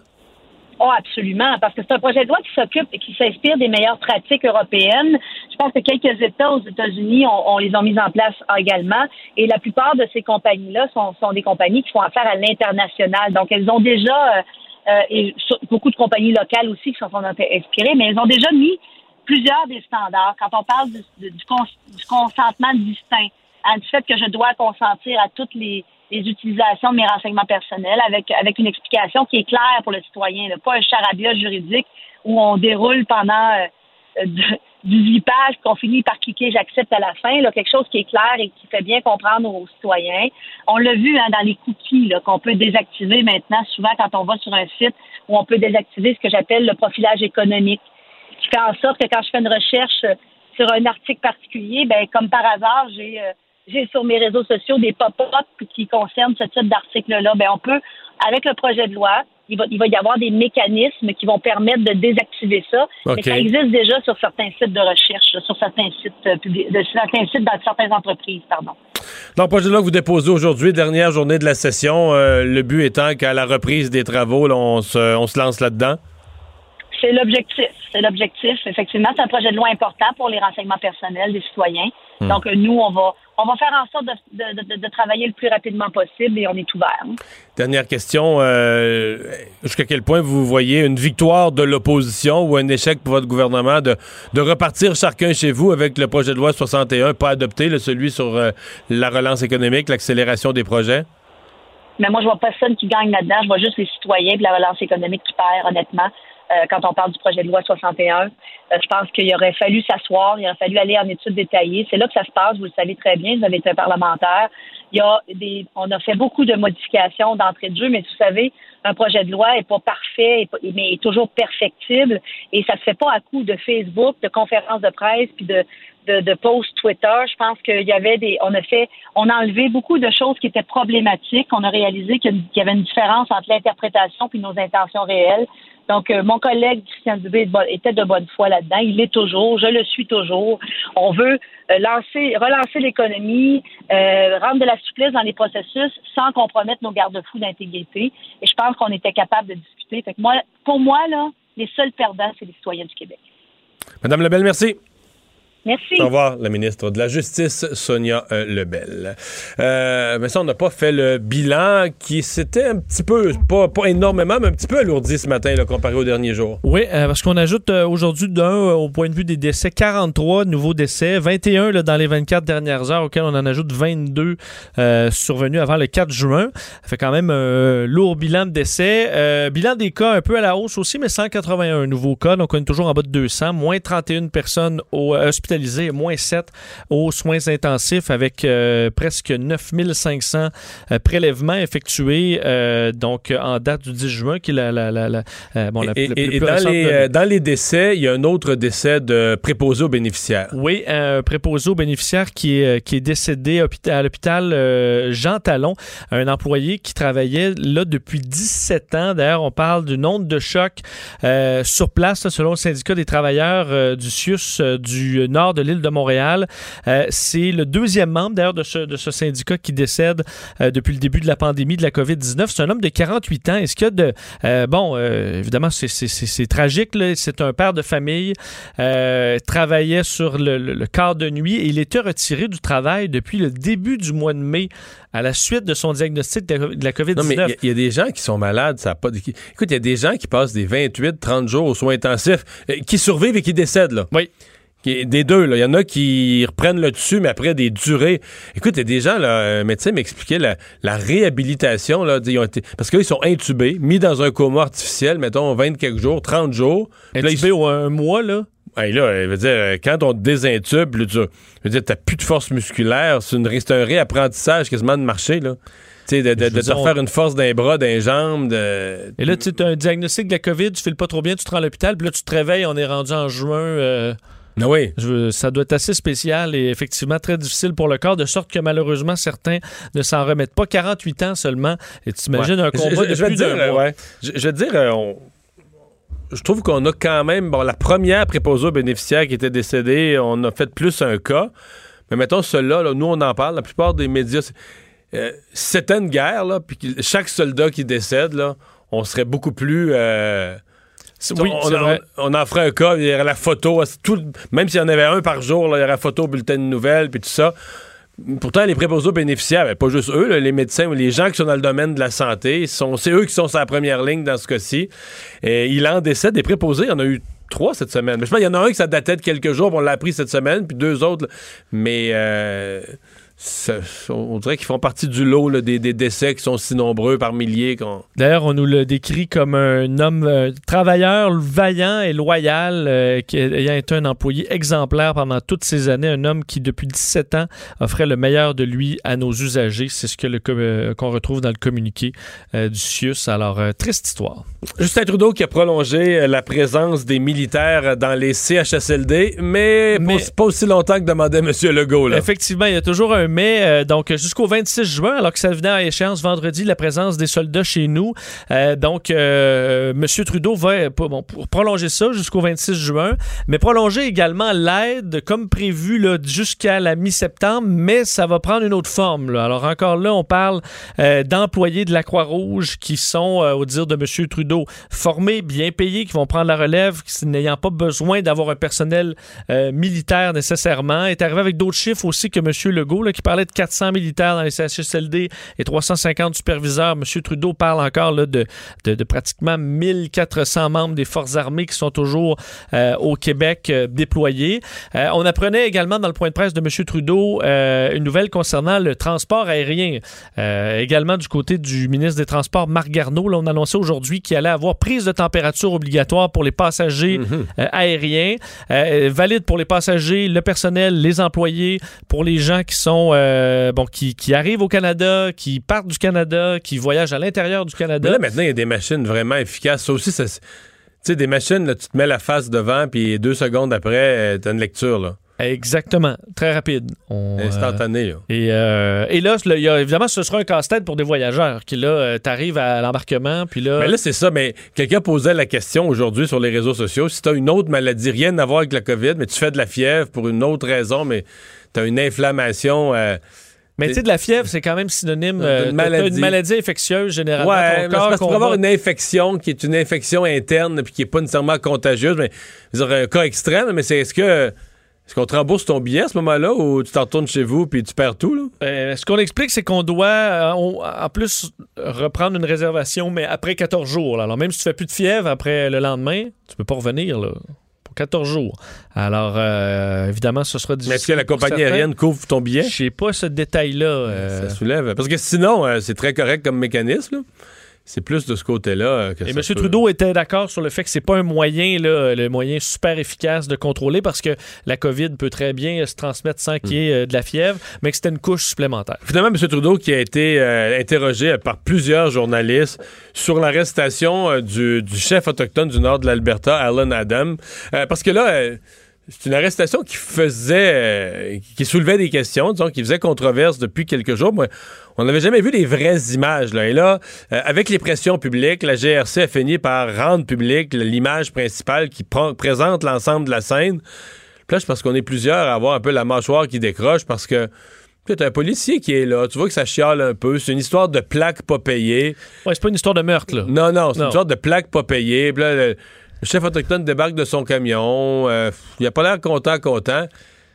Oh, absolument, parce que c'est un projet de loi qui s'occupe et qui s'inspire des meilleures pratiques européennes. Je pense que quelques États aux États-Unis, on, les ont mis en place également. Et la plupart de ces compagnies-là sont, des compagnies qui font affaire à l'international. Donc, elles ont déjà, euh, et beaucoup de compagnies locales aussi qui sont inspirées, mais elles ont déjà mis plusieurs des standards. Quand on parle du, du, consentement distinct, hein, du fait que je dois consentir à toutes les, utilisations de mes renseignements personnels avec, avec une explication qui est claire pour le citoyen, pas un charabia juridique où on déroule pendant euh, 18 pages qu'on finit par cliquer j'accepte à la fin, là, quelque chose qui est clair et qui fait bien comprendre aux citoyens. On l'a vu hein, dans les cookies qu'on peut désactiver maintenant, souvent quand on va sur un site où on peut désactiver ce que j'appelle le profilage économique, qui fait en sorte que quand je fais une recherche sur un article particulier, ben comme par hasard, j'ai euh, j'ai sur mes réseaux sociaux des pop-up qui concernent ce type d'article-là. Ben on peut, avec le projet de loi, il va, il va y avoir des mécanismes qui vont permettre de désactiver ça. Mais ça existe déjà sur certains sites de recherche, sur certains sites euh, publics, certains sites dans certaines entreprises, pardon. Dans le projet de loi que vous déposez aujourd'hui, dernière journée de la session, euh, le but étant qu'à la reprise des travaux, on, se, on se lance là-dedans? C'est l'objectif. C'est l'objectif. Effectivement, c'est un projet de loi important pour les renseignements personnels des citoyens. Hmm. Donc, nous, on va, on va faire en sorte de, travailler le plus rapidement possible et on est ouvert. Dernière question. Euh, jusqu'à quel point vous voyez une victoire de l'opposition ou un échec pour votre gouvernement de, repartir chacun chez vous avec le projet de loi 61, pas adopté, le, celui sur euh, la relance économique, l'accélération des projets? Mais moi, je vois personne qui gagne là-dedans. Je vois juste les citoyens et la relance économique qui perd, honnêtement. Euh, quand on parle du projet de loi 61. Euh, je pense qu'il aurait fallu s'asseoir, il aurait fallu aller en études détaillées. C'est là que ça se passe, vous le savez très bien, vous avez été parlementaire. Il y a des, on a fait beaucoup de modifications d'entrée de jeu, mais vous savez, un projet de loi est pas parfait, mais est toujours perfectible, et ça se fait pas à coup de Facebook, de conférences de presse, puis de, de, posts Twitter. Je pense qu'il y avait des, on a fait, on a enlevé beaucoup de choses qui étaient problématiques. On a réalisé qu'il y avait une différence entre l'interprétation puis nos intentions réelles. Donc, euh, mon collègue Christian Dubé était de bonne foi là-dedans. Il l'est toujours. Je le suis toujours. On veut euh, lancer, relancer l'économie, euh, rendre de la souplesse dans les processus sans compromettre nos garde-fous d'intégrité. Et je pense qu'on était capable de discuter. Fait moi, pour moi, là, les seuls perdants, c'est les citoyens du Québec. Madame Lebel, merci. Merci. Au revoir, la ministre de la Justice, Sonia euh, Lebel. Euh, mais ça, on n'a pas fait le bilan qui s'était un petit peu, pas, pas, énormément, mais un petit peu alourdi ce matin là, comparé au dernier jour. Oui, euh, parce qu'on ajoute aujourd'hui d'un, au point de vue des décès, 43 nouveaux décès, 21 là, dans les 24 dernières heures, auxquels on en ajoute 22 survenus avant le 4 juin. Ça fait quand même un lourd bilan de décès. bilan des cas un peu à la hausse aussi, mais 181 nouveaux cas, donc on est toujours en bas de 200, moins 31 personnes au hospital moins 7 aux soins intensifs avec euh, presque 9500 euh, prélèvements effectués euh, donc en date du 10 juin, qui est la, la, la, bon, et, dans, les, dans les décès, il y a un autre décès de préposé aux bénéficiaires. Oui, un préposé aux bénéficiaires qui est, qui est décédé à l'hôpital Jean Talon, un employé qui travaillait là depuis 17 ans. D'ailleurs, on parle du nombre de chocs sur place, selon le syndicat des travailleurs du CIUS du Nord de l'île de Montréal. Euh, c'est le deuxième membre d'ailleurs de ce, de ce syndicat qui décède euh, depuis le début de la pandémie de la COVID-19. C'est un homme de 48 ans. Est-ce qu'il y a de... Euh, bon, évidemment, c'est tragique. C'est un père de famille. travaillait sur le, le, quart de nuit et il était retiré du travail depuis le début du mois de mai à la suite de son diagnostic de la COVID-19. Non, mais il y, a des gens qui sont malades. Ça pas Écoute, il y a des gens qui passent des 28, 30 jours aux soins intensifs, qui survivent et qui décèdent. Là. Oui. Des deux, là. Il y en a qui reprennent le dessus, mais après des durées. Écoute, il y a des gens, là, un médecin m'expliquait la, la, réhabilitation, là. Ils ont été, parce qu'ils sont intubés, mis dans un coma artificiel, mettons, 20 quelques jours, 30 jours. Intubés ou un mois, là? Hey, là, veut dire, quand on te désintube, là, tu veux dire, t'as plus de force musculaire. C'est, un réapprentissage quasiment de marcher, là. Tu sais, de, de, te refaire une force d'un bras, d'un jambe. De... Et là, tu as un diagnostic de la COVID, tu files pas trop bien, tu te rends à l'hôpital, puis là, tu te réveilles, on est rendu en juin. Euh, ah oui. ça doit être assez spécial et effectivement très difficile pour le corps, de sorte que malheureusement certains ne s'en remettent pas. 48 ans seulement. Et tu imagines un combat de plus d'un mois. Je, je, veux dire, euh, je trouve qu'on a quand même, bon, la première préposée aux bénéficiaires qui était décédée, on a fait plus un cas. Mais mettons, ceux-là, nous, on en parle. La plupart des médias, euh, c'était une guerre, là, puis chaque soldat qui décède, là, on serait beaucoup plus... Euh, Oui, on, en ferait un cas, il y aurait la photo, tout, même s'il y en avait un par jour, là, il y aurait la photo, bulletin de nouvelles, puis tout ça. Pourtant, les préposés aux bénéficiaires, ben, pas juste eux, là, les médecins ou les gens qui sont dans le domaine de la santé, sont, c'est eux qui sont sur la première ligne dans ce cas-ci. Et il en décède des préposés, il y en a eu trois cette semaine. Mais je pense qu'il y en a un qui ça datait de quelques jours, on l'a appris cette semaine, puis deux autres. là. Mais euh, on dirait qu'ils font partie du lot des, décès qui sont si nombreux par milliers. qu'on- D'ailleurs, on nous le décrit comme un homme euh, travailleur, vaillant et loyal, euh, qui ayant été un employé exemplaire pendant toutes ces années, un homme qui, depuis 17 ans, offrait le meilleur de lui à nos usagers. C'est ce que euh, qu'on retrouve dans le communiqué du CIUS. Alors, triste histoire. Justin Trudeau qui a prolongé euh, la présence des militaires dans les CHSLD, mais, Mais- Pas, pas aussi longtemps que demandait M. Legault. Là. Effectivement, il y a toujours un mais. euh, donc, jusqu'au 26 juin, alors que ça venait à échéance vendredi, la présence des soldats chez nous. Euh, donc, euh, M. Trudeau va bon, pour prolonger ça jusqu'au 26 juin, mais prolonger également l'aide comme prévu jusqu'à la mi-septembre, mais ça va prendre une autre forme. là. Alors, encore là, on parle d'employés de la Croix-Rouge qui sont, au dire de M. Trudeau, formés, bien payés, qui vont prendre la relève, n'ayant pas besoin d'avoir un personnel euh, militaire nécessairement. est arrivé avec d'autres chiffres aussi que M. Legault, qui parlait de 400 militaires dans les CHSLD et 350 superviseurs. M. Trudeau parle encore de, pratiquement 1400 membres des forces armées qui sont toujours euh, au Québec euh, déployés. On apprenait également dans le point de presse de M. Trudeau une nouvelle concernant le transport aérien. Également du côté du ministre des Transports, Marc Garneau, là, on annonçait aujourd'hui qu'il allait avoir prise de température obligatoire pour les passagers euh, aériens, euh, valide pour les passagers, le personnel, les employés, pour les gens qui sont euh, bon, qui, qui arrivent au Canada, qui partent du Canada, qui voyagent à l'intérieur du Mais Canada. là, maintenant, il y a des machines vraiment efficaces. Ça aussi, ça, c'est- tu sais, des machines, là, tu te mets la face devant, puis deux secondes après, euh, t'as une lecture, là. Exactement, très rapide. On, euh, Instantanée, là. Et, euh, et là, y a- évidemment, ce sera un casse-tête pour des voyageurs qui, là, euh, t'arrives à l'embarquement, puis là... Mais là, c'est ça. Mais quelqu'un posait la question aujourd'hui sur les réseaux sociaux. Si tu as une autre maladie, rien à voir avec la COVID, mais tu fais de la fièvre pour une autre raison, mais tu as une inflammation. euh, mais tu sais, de la fièvre, c'est quand même synonyme D'une euh, t'as- t'as maladie. une maladie infectieuse, généralement. ouais, Ton corps parce que pour avoir une infection qui est une infection interne puis qui est pas nécessairement contagieuse, mais je veux dire, un cas extrême, mais c'est est-ce que. Est-ce qu'on te rembourse ton billet à ce moment-là ou tu t'en retournes chez vous puis tu perds tout, là? Euh, ce qu'on explique, c'est qu'on doit, euh, on- en plus, reprendre une réservation, mais après 14 jours. là. Alors, même si tu fais plus de fièvre après le lendemain, tu peux pas revenir là, pour 14 jours. Alors, euh, évidemment, ce sera difficile. Mais est-ce que la compagnie aérienne couvre ton billet? Je sais pas ce détail-là. Ça soulève. Parce que sinon, c'est très correct comme mécanisme. là. C'est plus de ce côté-là euh, que Et ça M. peut- Trudeau était d'accord sur le fait que c'est pas un moyen, là, le moyen super efficace de contrôler parce que la COVID peut très bien se transmettre sans qu'il y ait euh, de la fièvre, mais que c'était une couche supplémentaire. Finalement, M. Trudeau qui a été euh, interrogé par plusieurs journalistes sur l'arrestation euh, du, du chef autochtone du nord de l'Alberta, Alan Adam. Euh, parce que là, c'est une arrestation qui faisait, euh, qui soulevait des questions, disons, qui faisait controverse depuis quelques jours. Moi, on n'avait jamais vu les vraies images. Là. Et là, euh, avec les pressions publiques, la GRC a fini par rendre publique l'image principale qui présente l'ensemble de la scène. Puis là, je pense qu'on est plusieurs à avoir un peu la mâchoire qui décroche parce que tu un policier qui est là. Tu vois que ça chiale un peu. C'est une histoire de plaque pas payée. Ouais, c'est pas une histoire de meurtre, là. Non, non, c'est une sorte de plaque pas payée. Puis là, le, le chef autochtone débarque de son camion. euh, il a pas l'air content, content.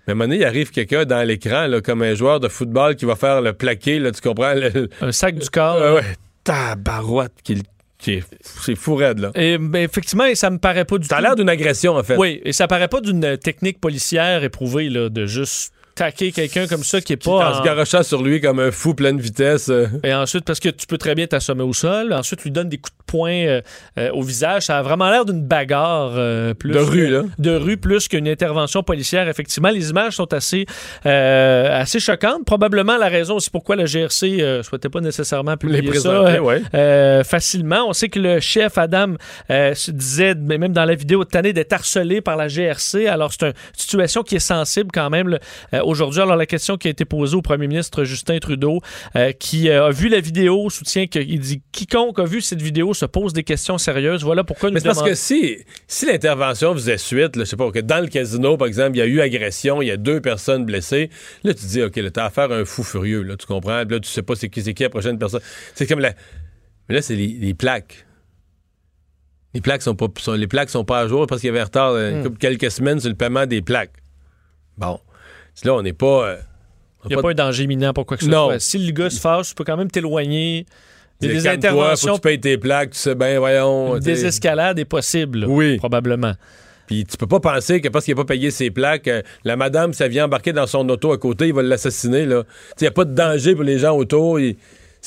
Mais à un moment donné, il arrive quelqu'un dans l'écran, comme un joueur de football qui va faire le plaqué, là, tu comprends? Le- Un sac du corps. Ah ouais, tabarouette, qui, qui est, c'est fou raide, là. Et, ben, effectivement, et ça me paraît pas du Ça a tout. l'air d'une agression, en fait. Oui, et ça paraît pas d'une technique policière éprouvée, là, de juste taquer quelqu'un comme ça qui est Qui, en pas. se garochant sur lui comme un fou pleine vitesse. Et ensuite, parce que tu peux très bien t'assommer au sol, ensuite lui donne des coups de poing euh, euh, au visage. Ça a vraiment l'air d'une bagarre euh, plus De rue, là. de rue plus qu'une intervention policière. Effectivement, les images sont assez euh, assez choquantes. Probablement la raison aussi pourquoi le GRC euh, souhaitait pas nécessairement publier Les ça ouais. facilement. On sait que le chef Adam se disait, mais même dans la vidéo de tanné, d'être harcelé par la GRC. Alors c'est une situation qui est sensible quand même là, aujourd'hui. Alors la question qui a été posée au premier ministre Justin Trudeau, euh, qui euh, a vu la vidéo, soutient qu'il dit quiconque a vu cette vidéo se pose des questions sérieuses. Voilà pourquoi nous Mais parce que si, si l'intervention faisait suite, là, je sais pas, que dans le casino, par exemple, il y a eu agression, il y a deux personnes blessées, là, tu te dis, OK, là, t'as affaire à un fou furieux, là, tu comprends? Là, tu sais pas c'est qui, c'est qui la prochaine personne. C'est comme la. Mais là, c'est les, les plaques. Les plaques sont pas, sont- les plaques sont pas à jour parce qu'il y avait retard euh, Hmm. quelques semaines sur le paiement des plaques. Bon. Là, on n'est pas. euh, Il n'y a pas un danger imminent pour quoi que ce Non. soit. Si le gars se fâche, tu peux quand même t'éloigner. Il y a des Calme-toi, Faut interventions. que tu payes tes plaques, tu sais bien, voyons. Une désescalade est possible, Oui. probablement. Puis tu peux pas penser que parce qu'il n'a pas payé ses plaques, euh, la madame, ça vient embarquer dans son auto à côté, il va l'assassiner. là. Il n'y a pas de danger pour les gens autour. il-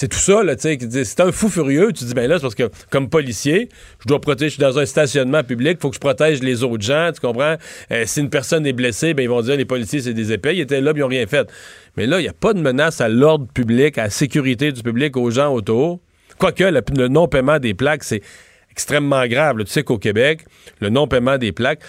C'est tout ça, là, tu sais. C'est un fou furieux. Tu dis, ben là, c'est parce que, comme policier, je dois protéger, je suis dans un stationnement public, faut que je protège les autres gens, tu comprends? Euh, si une personne est blessée, ben ils vont dire, les policiers, c'est des épais. Ils étaient là, ils n'ont rien fait. Mais là, il n'y a pas de menace à l'ordre public, à la sécurité du public, aux gens autour. Quoique, le, non-paiement des plaques, c'est extrêmement grave. Tu sais qu'au Québec, le non-paiement des plaques,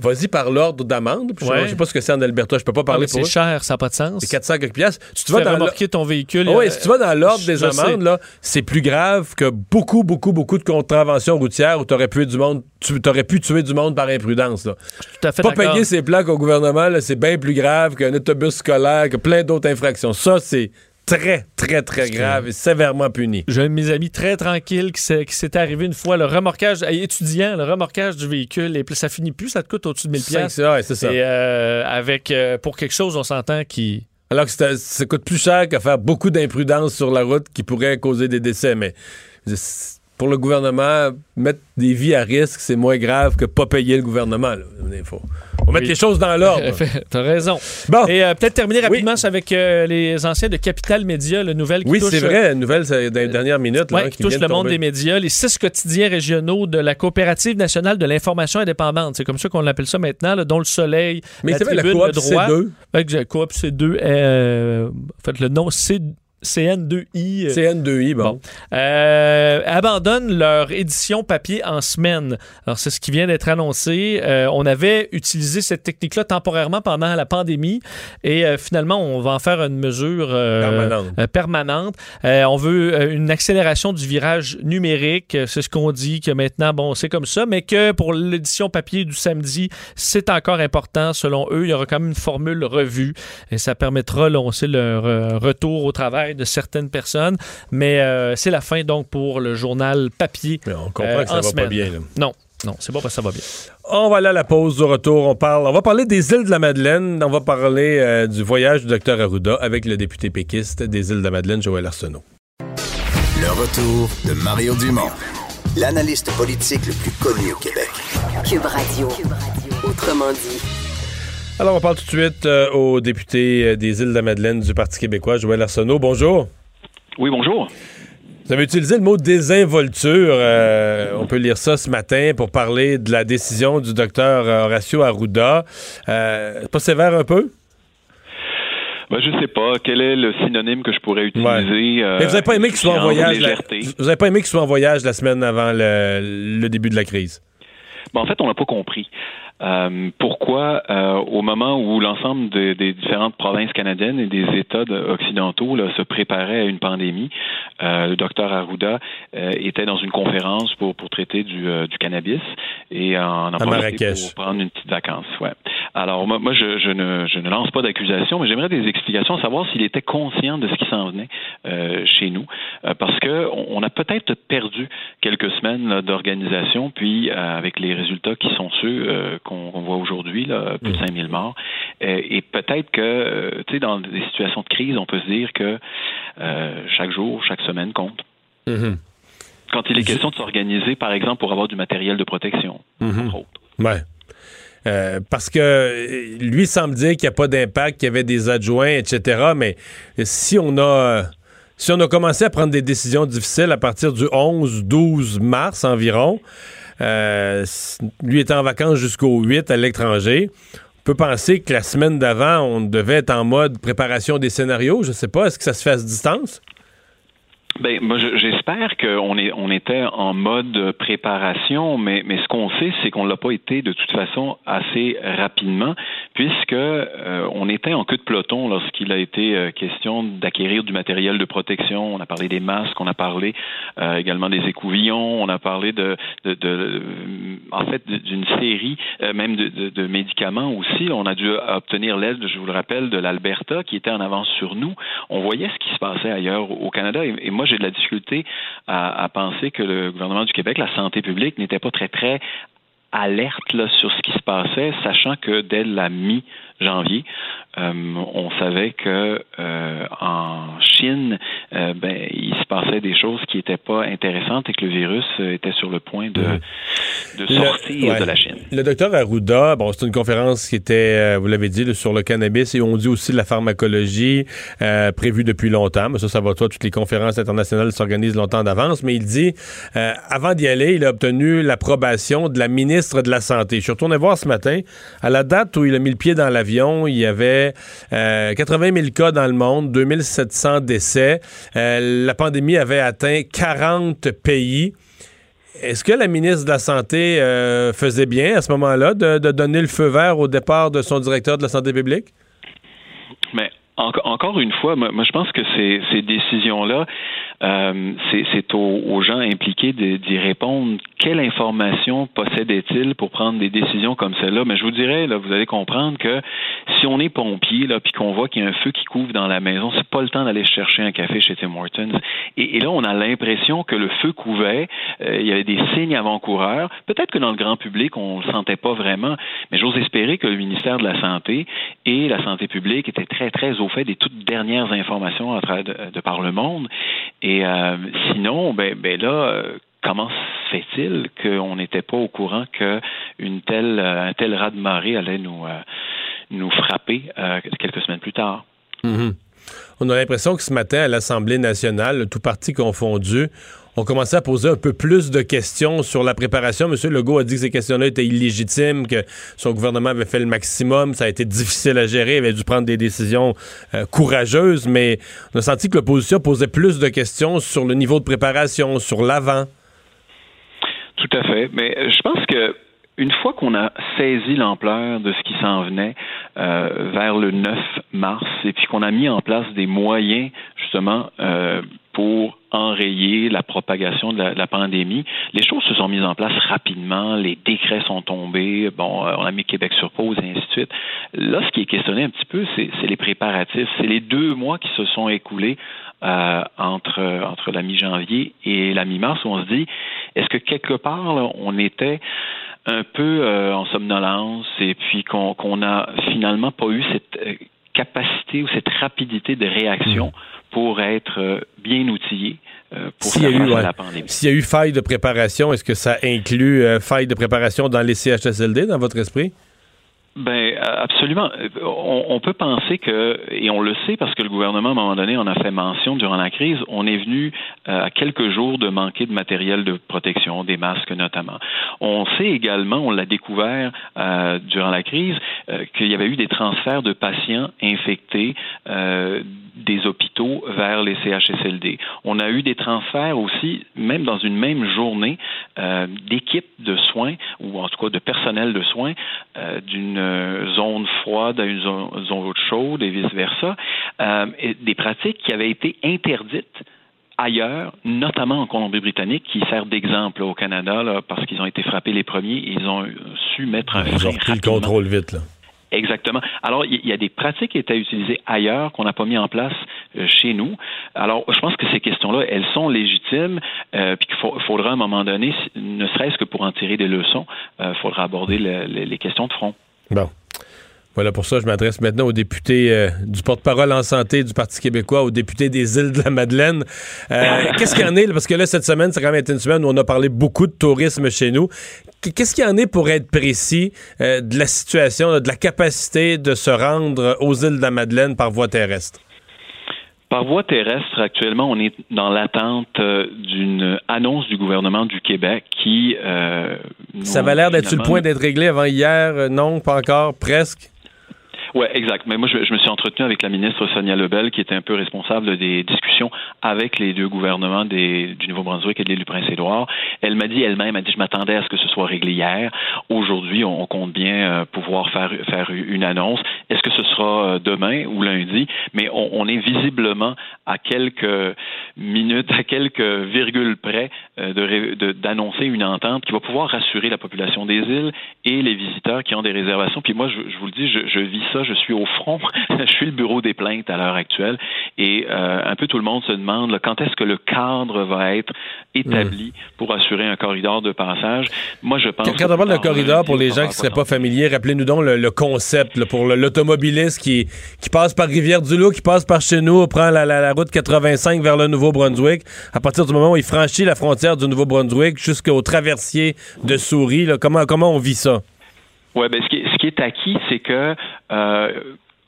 vas-y par l'ordre d'amende. Je- Ouais. Je sais pas ce que c'est en Alberta, je peux pas Ah, parler mais pour c'est cher, ça n'a pas de sens. C'est 400 quelques piastres. Si tu Tu vas dans le- remorquer ton véhicule. Ah oui, euh, si tu vas dans l'ordre des sais. amendes, là, c'est plus grave que beaucoup, beaucoup, beaucoup de contraventions routières où tu aurais pu du monde, tu aurais pu tuer du monde par imprudence. Là. Tout à fait Pas payer ses plaques au gouvernement, c'est bien plus grave qu'un autobus scolaire, que plein d'autres infractions. Ça, c'est très, très, très grave et sévèrement puni. J'ai un de mes amis très tranquille qui s'est- arrivé une fois, le remorquage, étudiant, le remorquage du véhicule, et puis ça finit plus, ça te coûte au-dessus de 1000 Cinq, pièces. c'est ouais, c'est ça. Et euh, avec, euh, pour quelque chose, on s'entend qui... Alors que c'est- ça coûte plus cher qu'à faire beaucoup d'imprudence sur la route qui pourrait causer des décès. Mais pour le gouvernement, mettre des vies à risque, c'est moins grave que pas payer le gouvernement. là. Il faut, mettre les choses dans l'ordre. T'as raison. Bon. Et euh, peut-être terminer rapidement avec euh, les anciens de Capital Média, le nouvelle qui Oui, c'est vrai, une nouvelle c'est dans les dernières minutes. Ouais, hein, qui touche le de monde des médias, les six quotidiens régionaux de la Coopérative nationale de l'information indépendante. C'est comme ça qu'on l'appelle ça maintenant, là, dont le Soleil, Mais la vrai, la Tribune, coop, le droit. c'est Coop, c'est deux. euh, en fait, le nom, c'est CN2I. euh, CN2I, bon. Bon. Euh, abandonnent leur édition papier en semaine. Alors, c'est ce qui vient d'être annoncé. Euh, on avait utilisé cette technique-là temporairement pendant la pandémie et euh, finalement, on va en faire une mesure Permanente. permanente. On veut une accélération du virage numérique. C'est ce qu'on dit que maintenant, bon, c'est comme ça, mais que pour l'édition papier du samedi, c'est encore important. Selon eux, il y aura quand même une formule revue et ça permettra, là, on sait, le re- retour au travail de certaines personnes. Mais euh, c'est la fin donc pour le journal papier. Mais on comprend euh, que ça va pas bien. là. Non, non, c'est pas parce que ça va bien. On va aller à la pause du retour. On parle. On va parler des îles de la Madeleine. On va parler euh, du voyage du docteur Arruda avec le député péquiste des îles de la Madeleine, Joël Arsenault. Le retour de Mario Dumont, l'analyste politique le plus connu au Québec. Cube Radio. Autrement dit. Alors, on parle tout de suite euh, au député euh, des îles de la Madeleine du Parti québécois, Joël Arsenault. Bonjour. Oui, bonjour. Vous avez utilisé le mot désinvolture. euh, on peut lire ça ce matin pour parler de la décision du docteur Horacio Arruda. Euh, c'est pas sévère un peu? Ben, je sais pas quel est le synonyme que je pourrais utiliser. Mais vous n'avez pas aimé qu'il soit en voyage. la- légèreté. vous avez pas aimé qu'il soit en voyage la semaine avant le, le début de la crise? Ben, en fait, on n'a pas compris. Euh, pourquoi, euh, au moment où l'ensemble de- des différentes provinces canadiennes et des États de- occidentaux là, se préparaient à une pandémie, euh, le docteur Arruda euh, était dans une conférence pour, pour traiter du, euh, du cannabis et en, en pour prendre une petite vacance. Ouais. Alors, moi, moi je, je, ne, je ne lance pas d'accusation, mais j'aimerais des explications, savoir s'il était conscient de ce qui s'en venait euh, chez nous, euh, parce que on, a peut-être perdu quelques semaines d'organisation, puis euh, avec les résultats qui sont ceux qu'on qu'on voit aujourd'hui, plus de 5000 morts, euh, et peut-être que, tu sais, dans des situations de crise, on peut se dire que chaque jour, chaque semaine compte. Quand il est question de s'organiser, par exemple, pour avoir du matériel de protection, Mhm. entre autres. Ouais. Euh, parce que euh, lui semble dire qu'il n'y a pas d'impact, qu'il y avait des adjoints, etc. Mais si on a si on a commencé à prendre des décisions difficiles à partir du 11-12 mars environ, euh, lui était en vacances jusqu'au 8 à l'étranger, on peut penser que la semaine d'avant, on devait être en mode préparation des scénarios. Je sais pas, est-ce que ça se fait à distance? Ben, moi, je- j'espère qu'on est, on était en mode préparation, mais, mais ce qu'on sait, c'est qu'on l'a pas été de toute façon assez rapidement. puisque euh, on était en queue de peloton lorsqu'il a été euh, question d'acquérir du matériel de protection. On a parlé des masques, on a parlé euh, également des écouvillons, on a parlé de, de, de en fait, d'une série même de, de, médicaments aussi. On a dû obtenir l'aide, je vous le rappelle, de l'Alberta qui était en avance sur nous. On voyait ce qui se passait ailleurs au Canada et, et moi j'ai de la difficulté à, penser que le gouvernement du Québec, la santé publique, n'était pas très très alerte sur ce qui se passait, sachant que dès la mi-janvier, on savait que euh, en Chine, euh, ben, il se passait des choses qui n'étaient pas intéressantes et que le virus était sur le point de, de sortir de la Chine. Le docteur Arruda, bon, c'est une conférence qui était, vous l'avez dit, sur le cannabis et on dit aussi la pharmacologie prévue depuis longtemps. Mais ça, ça va toi, toutes les conférences internationales s'organisent longtemps d'avance. Mais il dit, avant d'y aller, il a obtenu l'approbation de la ministre de la Santé. Je suis retourné voir ce matin. À la date où il a mis le pied dans l'avion, il y avait 80 000 euh, cas dans le monde, 2700 décès. Euh, la pandémie avait atteint 40 pays. Est-ce que la ministre de la Santé euh, faisait bien à ce moment-là de, donner le feu vert au départ de son directeur de la santé publique? Encore une fois, moi, je pense que ces, décisions-là, euh, c'est aux, gens impliqués d'y répondre. Quelle information possédait-il pour prendre des décisions comme celle-là? Mais je vous dirais, là, vous allez comprendre que si on est pompier, là, puis qu'on voit qu'il y a un feu qui couvre dans la maison, c'est pas le temps d'aller chercher un café chez Tim Hortons. Et, là, on a l'impression que le feu couvait, euh, il y avait des signes avant-coureurs. Peut-être que dans le grand public, on le sentait pas vraiment, mais j'ose espérer que le ministère de la Santé et la Santé publique étaient très, très au des toutes dernières informations de, par le monde. Et euh, sinon, ben, ben là, euh, comment se fait-il qu'on n'était pas au courant qu'une telle, un tel raz de marée allait nous, euh, nous frapper quelques semaines plus tard? Mm-hmm. On a l'impression que ce matin, à l'Assemblée nationale, tout parti confondu, on commençait à poser un peu plus de questions sur la préparation. M. Legault a dit que ces questions-là étaient illégitimes, que son gouvernement avait fait le maximum, ça a été difficile à gérer, il avait dû prendre des décisions euh, courageuses, mais on a senti que l'opposition posait plus de questions sur le niveau de préparation, sur l'avant. Tout à fait. Mais euh, je pense que une fois qu'on a saisi l'ampleur de ce qui s'en venait euh, vers le 9 mars et puis qu'on a mis en place des moyens justement pour enrayer la propagation de la, pandémie. Les choses se sont mises en place rapidement, les décrets sont tombés, bon, euh, on a mis Québec sur pause et ainsi de suite. Là, ce qui est questionné un petit peu, c'est les préparatifs. C'est les deux mois qui se sont écoulés euh, entre, entre la mi-janvier et la mi-mars où on se dit, est-ce que quelque part, on était un peu euh, en somnolence et puis qu'on qu'on a finalement pas eu cette capacité ou cette rapidité de réaction mmh. Pour être euh, bien outillé euh, pour la pandémie. S'il y a eu faille de préparation, est-ce que ça inclut euh, faille de préparation dans les CHSLD, dans votre esprit? Ben absolument. On, peut penser que, et on le sait parce que le gouvernement à un moment donné en a fait mention durant la crise, on est venu euh, à quelques jours de manquer de matériel de protection, des masques notamment. On sait également, on l'a découvert euh, durant la crise, euh, qu'il y avait eu des transferts de patients infectés des hôpitaux vers les CHSLD. On a eu des transferts aussi, même dans une même journée, d'équipes de soins ou en tout cas de personnel de soins d'une zone froide à une zone, zone chaude et vice-versa, euh, des pratiques qui avaient été interdites ailleurs, notamment en Colombie-Britannique, qui sert d'exemple au Canada, parce qu'ils ont été frappés les premiers et ils ont su mettre un Ils ont pris le contrôle vite, là. Exactement. Alors, il y a des pratiques qui étaient utilisées ailleurs qu'on n'a pas mis en place euh, chez nous. Alors, je pense que ces questions-là, elles sont légitimes, euh, puis qu'il faudra à un moment donné, ne serait-ce que pour en tirer des leçons, il euh, faudra aborder les questions de front. Bon. Voilà pour ça, je m'adresse maintenant aux députés euh, du porte-parole en santé du Parti québécois, aux députés des îles de la Madeleine. Euh, qu'est-ce qu'il y en est? Parce que là, cette semaine, c'est quand même une semaine où on a parlé beaucoup de tourisme chez nous. Qu'est-ce qu'il y en est pour être précis euh, de la situation, de la capacité de se rendre aux îles de la Madeleine par voie terrestre? Par voie terrestre, actuellement, on est dans l'attente d'une annonce du gouvernement du Québec qui... Ça avait l'air d'être sur le point d'être réglé avant hier. Non, pas encore, presque? Oui, exact. Mais moi, je, je, me suis entretenu avec la ministre Sonia Lebel, qui était un peu responsable des discussions avec les deux gouvernements des, du Nouveau-Brunswick et de l'île du Prince-Édouard. Elle m'a dit elle-même, elle dit, je m'attendais à ce que ce soit réglé hier. Aujourd'hui, on, compte bien euh, pouvoir faire, faire une annonce. Est-ce que ce sera euh, demain ou lundi? Mais on, on, est visiblement à quelques minutes, à quelques virgules près euh, d'annoncer une entente qui va pouvoir rassurer la population des îles et les visiteurs qui ont des réservations. Puis moi, je, je vous le dis, je, je vis ça je suis au front, je suis le bureau des plaintes à l'heure actuelle et euh, un peu tout le monde se demande quand est-ce que le cadre va être établi pour assurer un corridor de passage? Moi, je pense. Quand on parle de corridor, pour les gens qui ne seraient pas familiers, rappelez-nous donc le, concept pour l'automobiliste qui, passe par Rivière-du-Loup, qui passe par chez nous, prend la, route 85 vers le Nouveau-Brunswick. À partir du moment où il franchit la frontière du Nouveau-Brunswick jusqu'au traversier de Souris, comment, comment on vit ça? Oui, ben, ce, qui, ce qui est acquis, c'est que euh,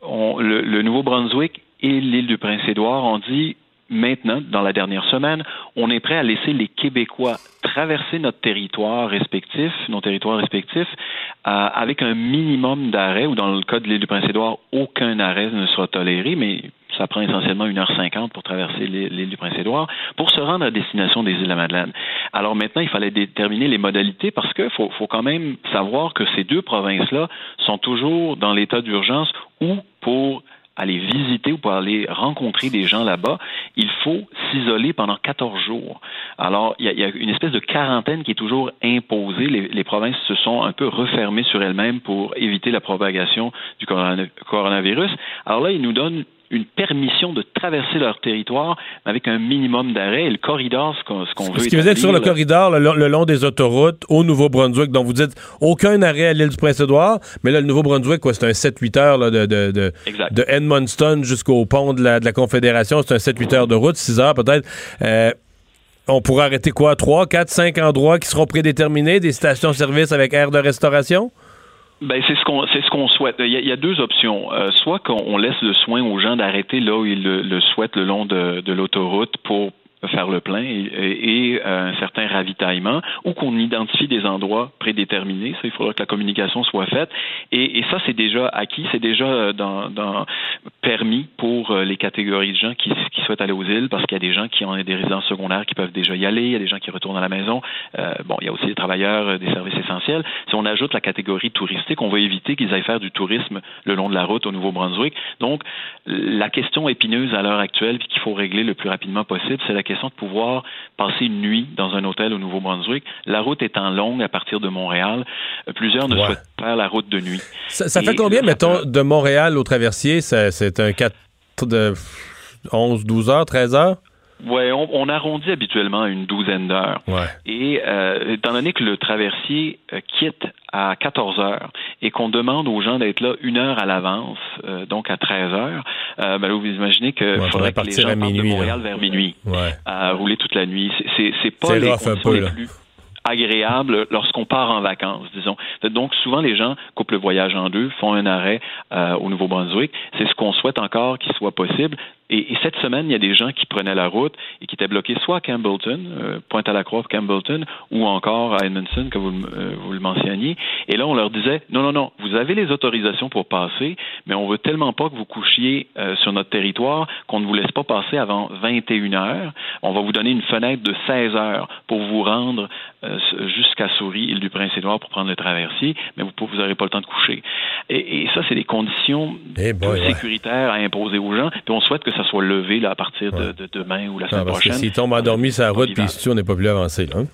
le, Nouveau-Brunswick et l'île du Prince-Édouard ont dit maintenant, dans la dernière semaine, on est prêt à laisser les Québécois traverser notre territoire respectif, nos territoires respectifs, euh, avec un minimum d'arrêt, ou dans le cas de l'île du Prince-Édouard, aucun arrêt ne sera toléré, mais ça prend essentiellement 1h50 pour traverser l'île du Prince-Édouard, pour se rendre à destination des îles de la Madeleine. Alors maintenant, il fallait déterminer les modalités parce qu'il faut, faut quand même savoir que ces deux provinces-là sont toujours dans l'état d'urgence ou pour aller visiter ou pour aller rencontrer des gens là-bas, il faut s'isoler pendant 14 jours. Alors, il y, a, une espèce de quarantaine qui est toujours imposée. Les, les provinces se sont un peu refermées sur elles-mêmes pour éviter la propagation du coronavirus. Alors là, ils nous donnent une permission de traverser leur territoire avec un minimum d'arrêt. Et le corridor, ce qu'on, veut. Ce qui veut dire que sur le corridor, le, long des autoroutes, au Nouveau-Brunswick, dont vous dites aucun arrêt à l'île du Prince-Édouard, mais là, le Nouveau-Brunswick, quoi, c'est un 7-8 heures là, de, de, de, de, jusqu'au pont de la, de la Confédération. C'est un 7-8 heures de route, 6 heures peut-être. Euh, on pourrait arrêter quoi? 3, 4, 5 endroits qui seront prédéterminés, des stations-service avec aire de restauration? Ben c'est ce qu'on c'est ce qu'on souhaite. Il y, a, deux options. Euh, soit qu'on laisse le soin aux gens d'arrêter là où ils le, souhaitent le long de, de l'autoroute pour faire le plein et, euh, un certain ravitaillement, ou qu'on identifie des endroits prédéterminés. Ça, il faudra que la communication soit faite. Et, et ça, c'est déjà acquis, c'est déjà euh, dans, dans, permis pour euh, les catégories de gens qui, qui souhaitent aller aux îles, parce qu'il y a des gens qui ont des résidences secondaires qui peuvent déjà y aller, il y a des gens qui retournent à la maison. Euh, bon, il y a aussi des travailleurs des services essentiels. Si on ajoute la catégorie touristique, on va éviter qu'ils aillent faire du tourisme le long de la route au Nouveau-Brunswick. Donc, la question épineuse à l'heure actuelle, qu'il faut régler le plus rapidement possible, c'est la question de pouvoir passer une nuit dans un hôtel au Nouveau-Brunswick. La route étant longue à partir de Montréal, euh, plusieurs ne souhaitent pas faire la route de nuit. Ça, fait combien, mettons, de Montréal au traversier? C'est un 4 de 11, 12 heures, 13 heures? Oui, on, arrondit habituellement à une douzaine d'heures. Et euh, étant donné que le traversier euh, quitte à 14 heures et qu'on demande aux gens d'être là une heure à l'avance, euh, donc à 13 heures, ben là, vous imaginez qu'il faudrait que les gens partent de Montréal vers minuit, à rouler toute la nuit. C'est pas les conditions les plus agréable lorsqu'on part en vacances, disons. Donc, souvent, les gens coupent le voyage en deux, font un arrêt au Nouveau-Brunswick. C'est ce qu'on souhaite encore qu'il soit possible. Et, cette semaine, il y a des gens qui prenaient la route et qui étaient bloqués soit à Campbellton, euh, Pointe-à-la-Croix, Campbellton, ou encore à Edmondson, que vous, euh, vous, le mentionniez. Et là, on leur disait, non, non, non, vous avez les autorisations pour passer, mais on veut tellement pas que vous couchiez euh, sur notre territoire qu'on ne vous laisse pas passer avant 21 heures. On va vous donner une fenêtre de 16 heures pour vous rendre euh, jusqu'à Souris, île du Prince-Édouard, pour prendre le traversier, mais vous n'aurez pas le temps de coucher. Et, et ça, c'est des conditions hey eh sécuritaires à imposer aux gens. Puis on souhaite que ça soit levé là, à partir de, demain ou la semaine parce prochaine. S'il tombe endormi sur la route, puis on n'est pas plus avancé. Hein?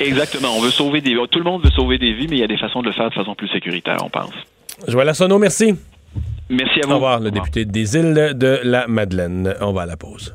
Exactement. On veut sauver des Tout le monde veut sauver des vies, mais il y a des façons de le faire de façon plus sécuritaire, on pense. Joël Lassonneau, merci. Merci à vous. Au revoir, le député des îles de la Madeleine. On va à la pause.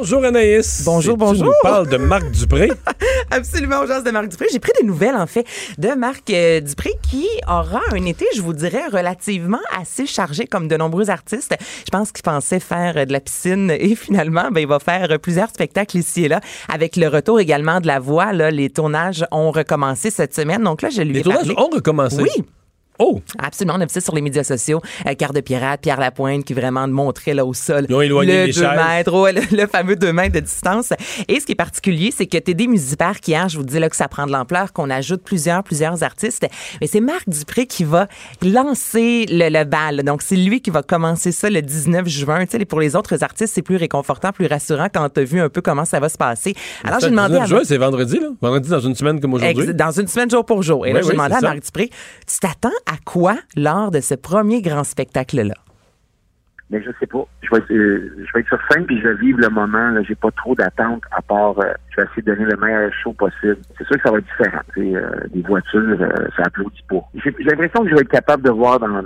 Bonjour Anaïs. Bonjour, Et bonjour. Tu nous parles de Marc Dupré. Absolument, urgence de Marc Dupré. J'ai pris des nouvelles, en fait, de Marc euh, Dupré qui aura un été, je vous dirais, relativement assez chargé comme de nombreux artistes. Je pense qu'il pensait faire euh, de la piscine et finalement, ben, il va faire euh, plusieurs spectacles ici et là avec le retour également de la voix. Là, les tournages ont recommencé cette semaine. Donc là, je lui Les ai tournages parlé. ont recommencé. Oui. Oh! Absolument, on a vu ça sur les médias sociaux. Euh, Carte de pirate, Pierre Lapointe qui vraiment montrait là au sol Ils ont éloigné le les 2 chaises. mètres, ouais, le, le fameux 2 mètres de distance. Et ce qui est particulier, c'est que Musipère, qui hier, je vous dis là que ça prend de l'ampleur, qu'on ajoute plusieurs, plusieurs artistes. Mais c'est Marc Dupré qui va lancer le, le bal. Donc, c'est lui qui va commencer ça le 19 juin. Tu sais, pour les autres artistes, c'est plus réconfortant, plus rassurant quand tu as vu un peu comment ça va se passer. Alors, j'ai demandé 19 à juin, c'est vendredi, là. Vendredi dans une semaine comme aujourd'hui. Dans une semaine jour pour jour. Et là, Oui, j'ai oui, demandé à. Marc Dupré, tu t'attends à quoi lors de ce premier grand spectacle-là? Mais je sais pas. Je vais, être, euh, je vais être sur scène puis je vais vivre le moment. Là, j'ai pas trop d'attente à part. euh, je vais essayer de donner le meilleur show possible. C'est sûr que ça va être différent. euh, des voitures, euh, ça applaudit pas. J'ai l'impression que je vais être capable de voir dans.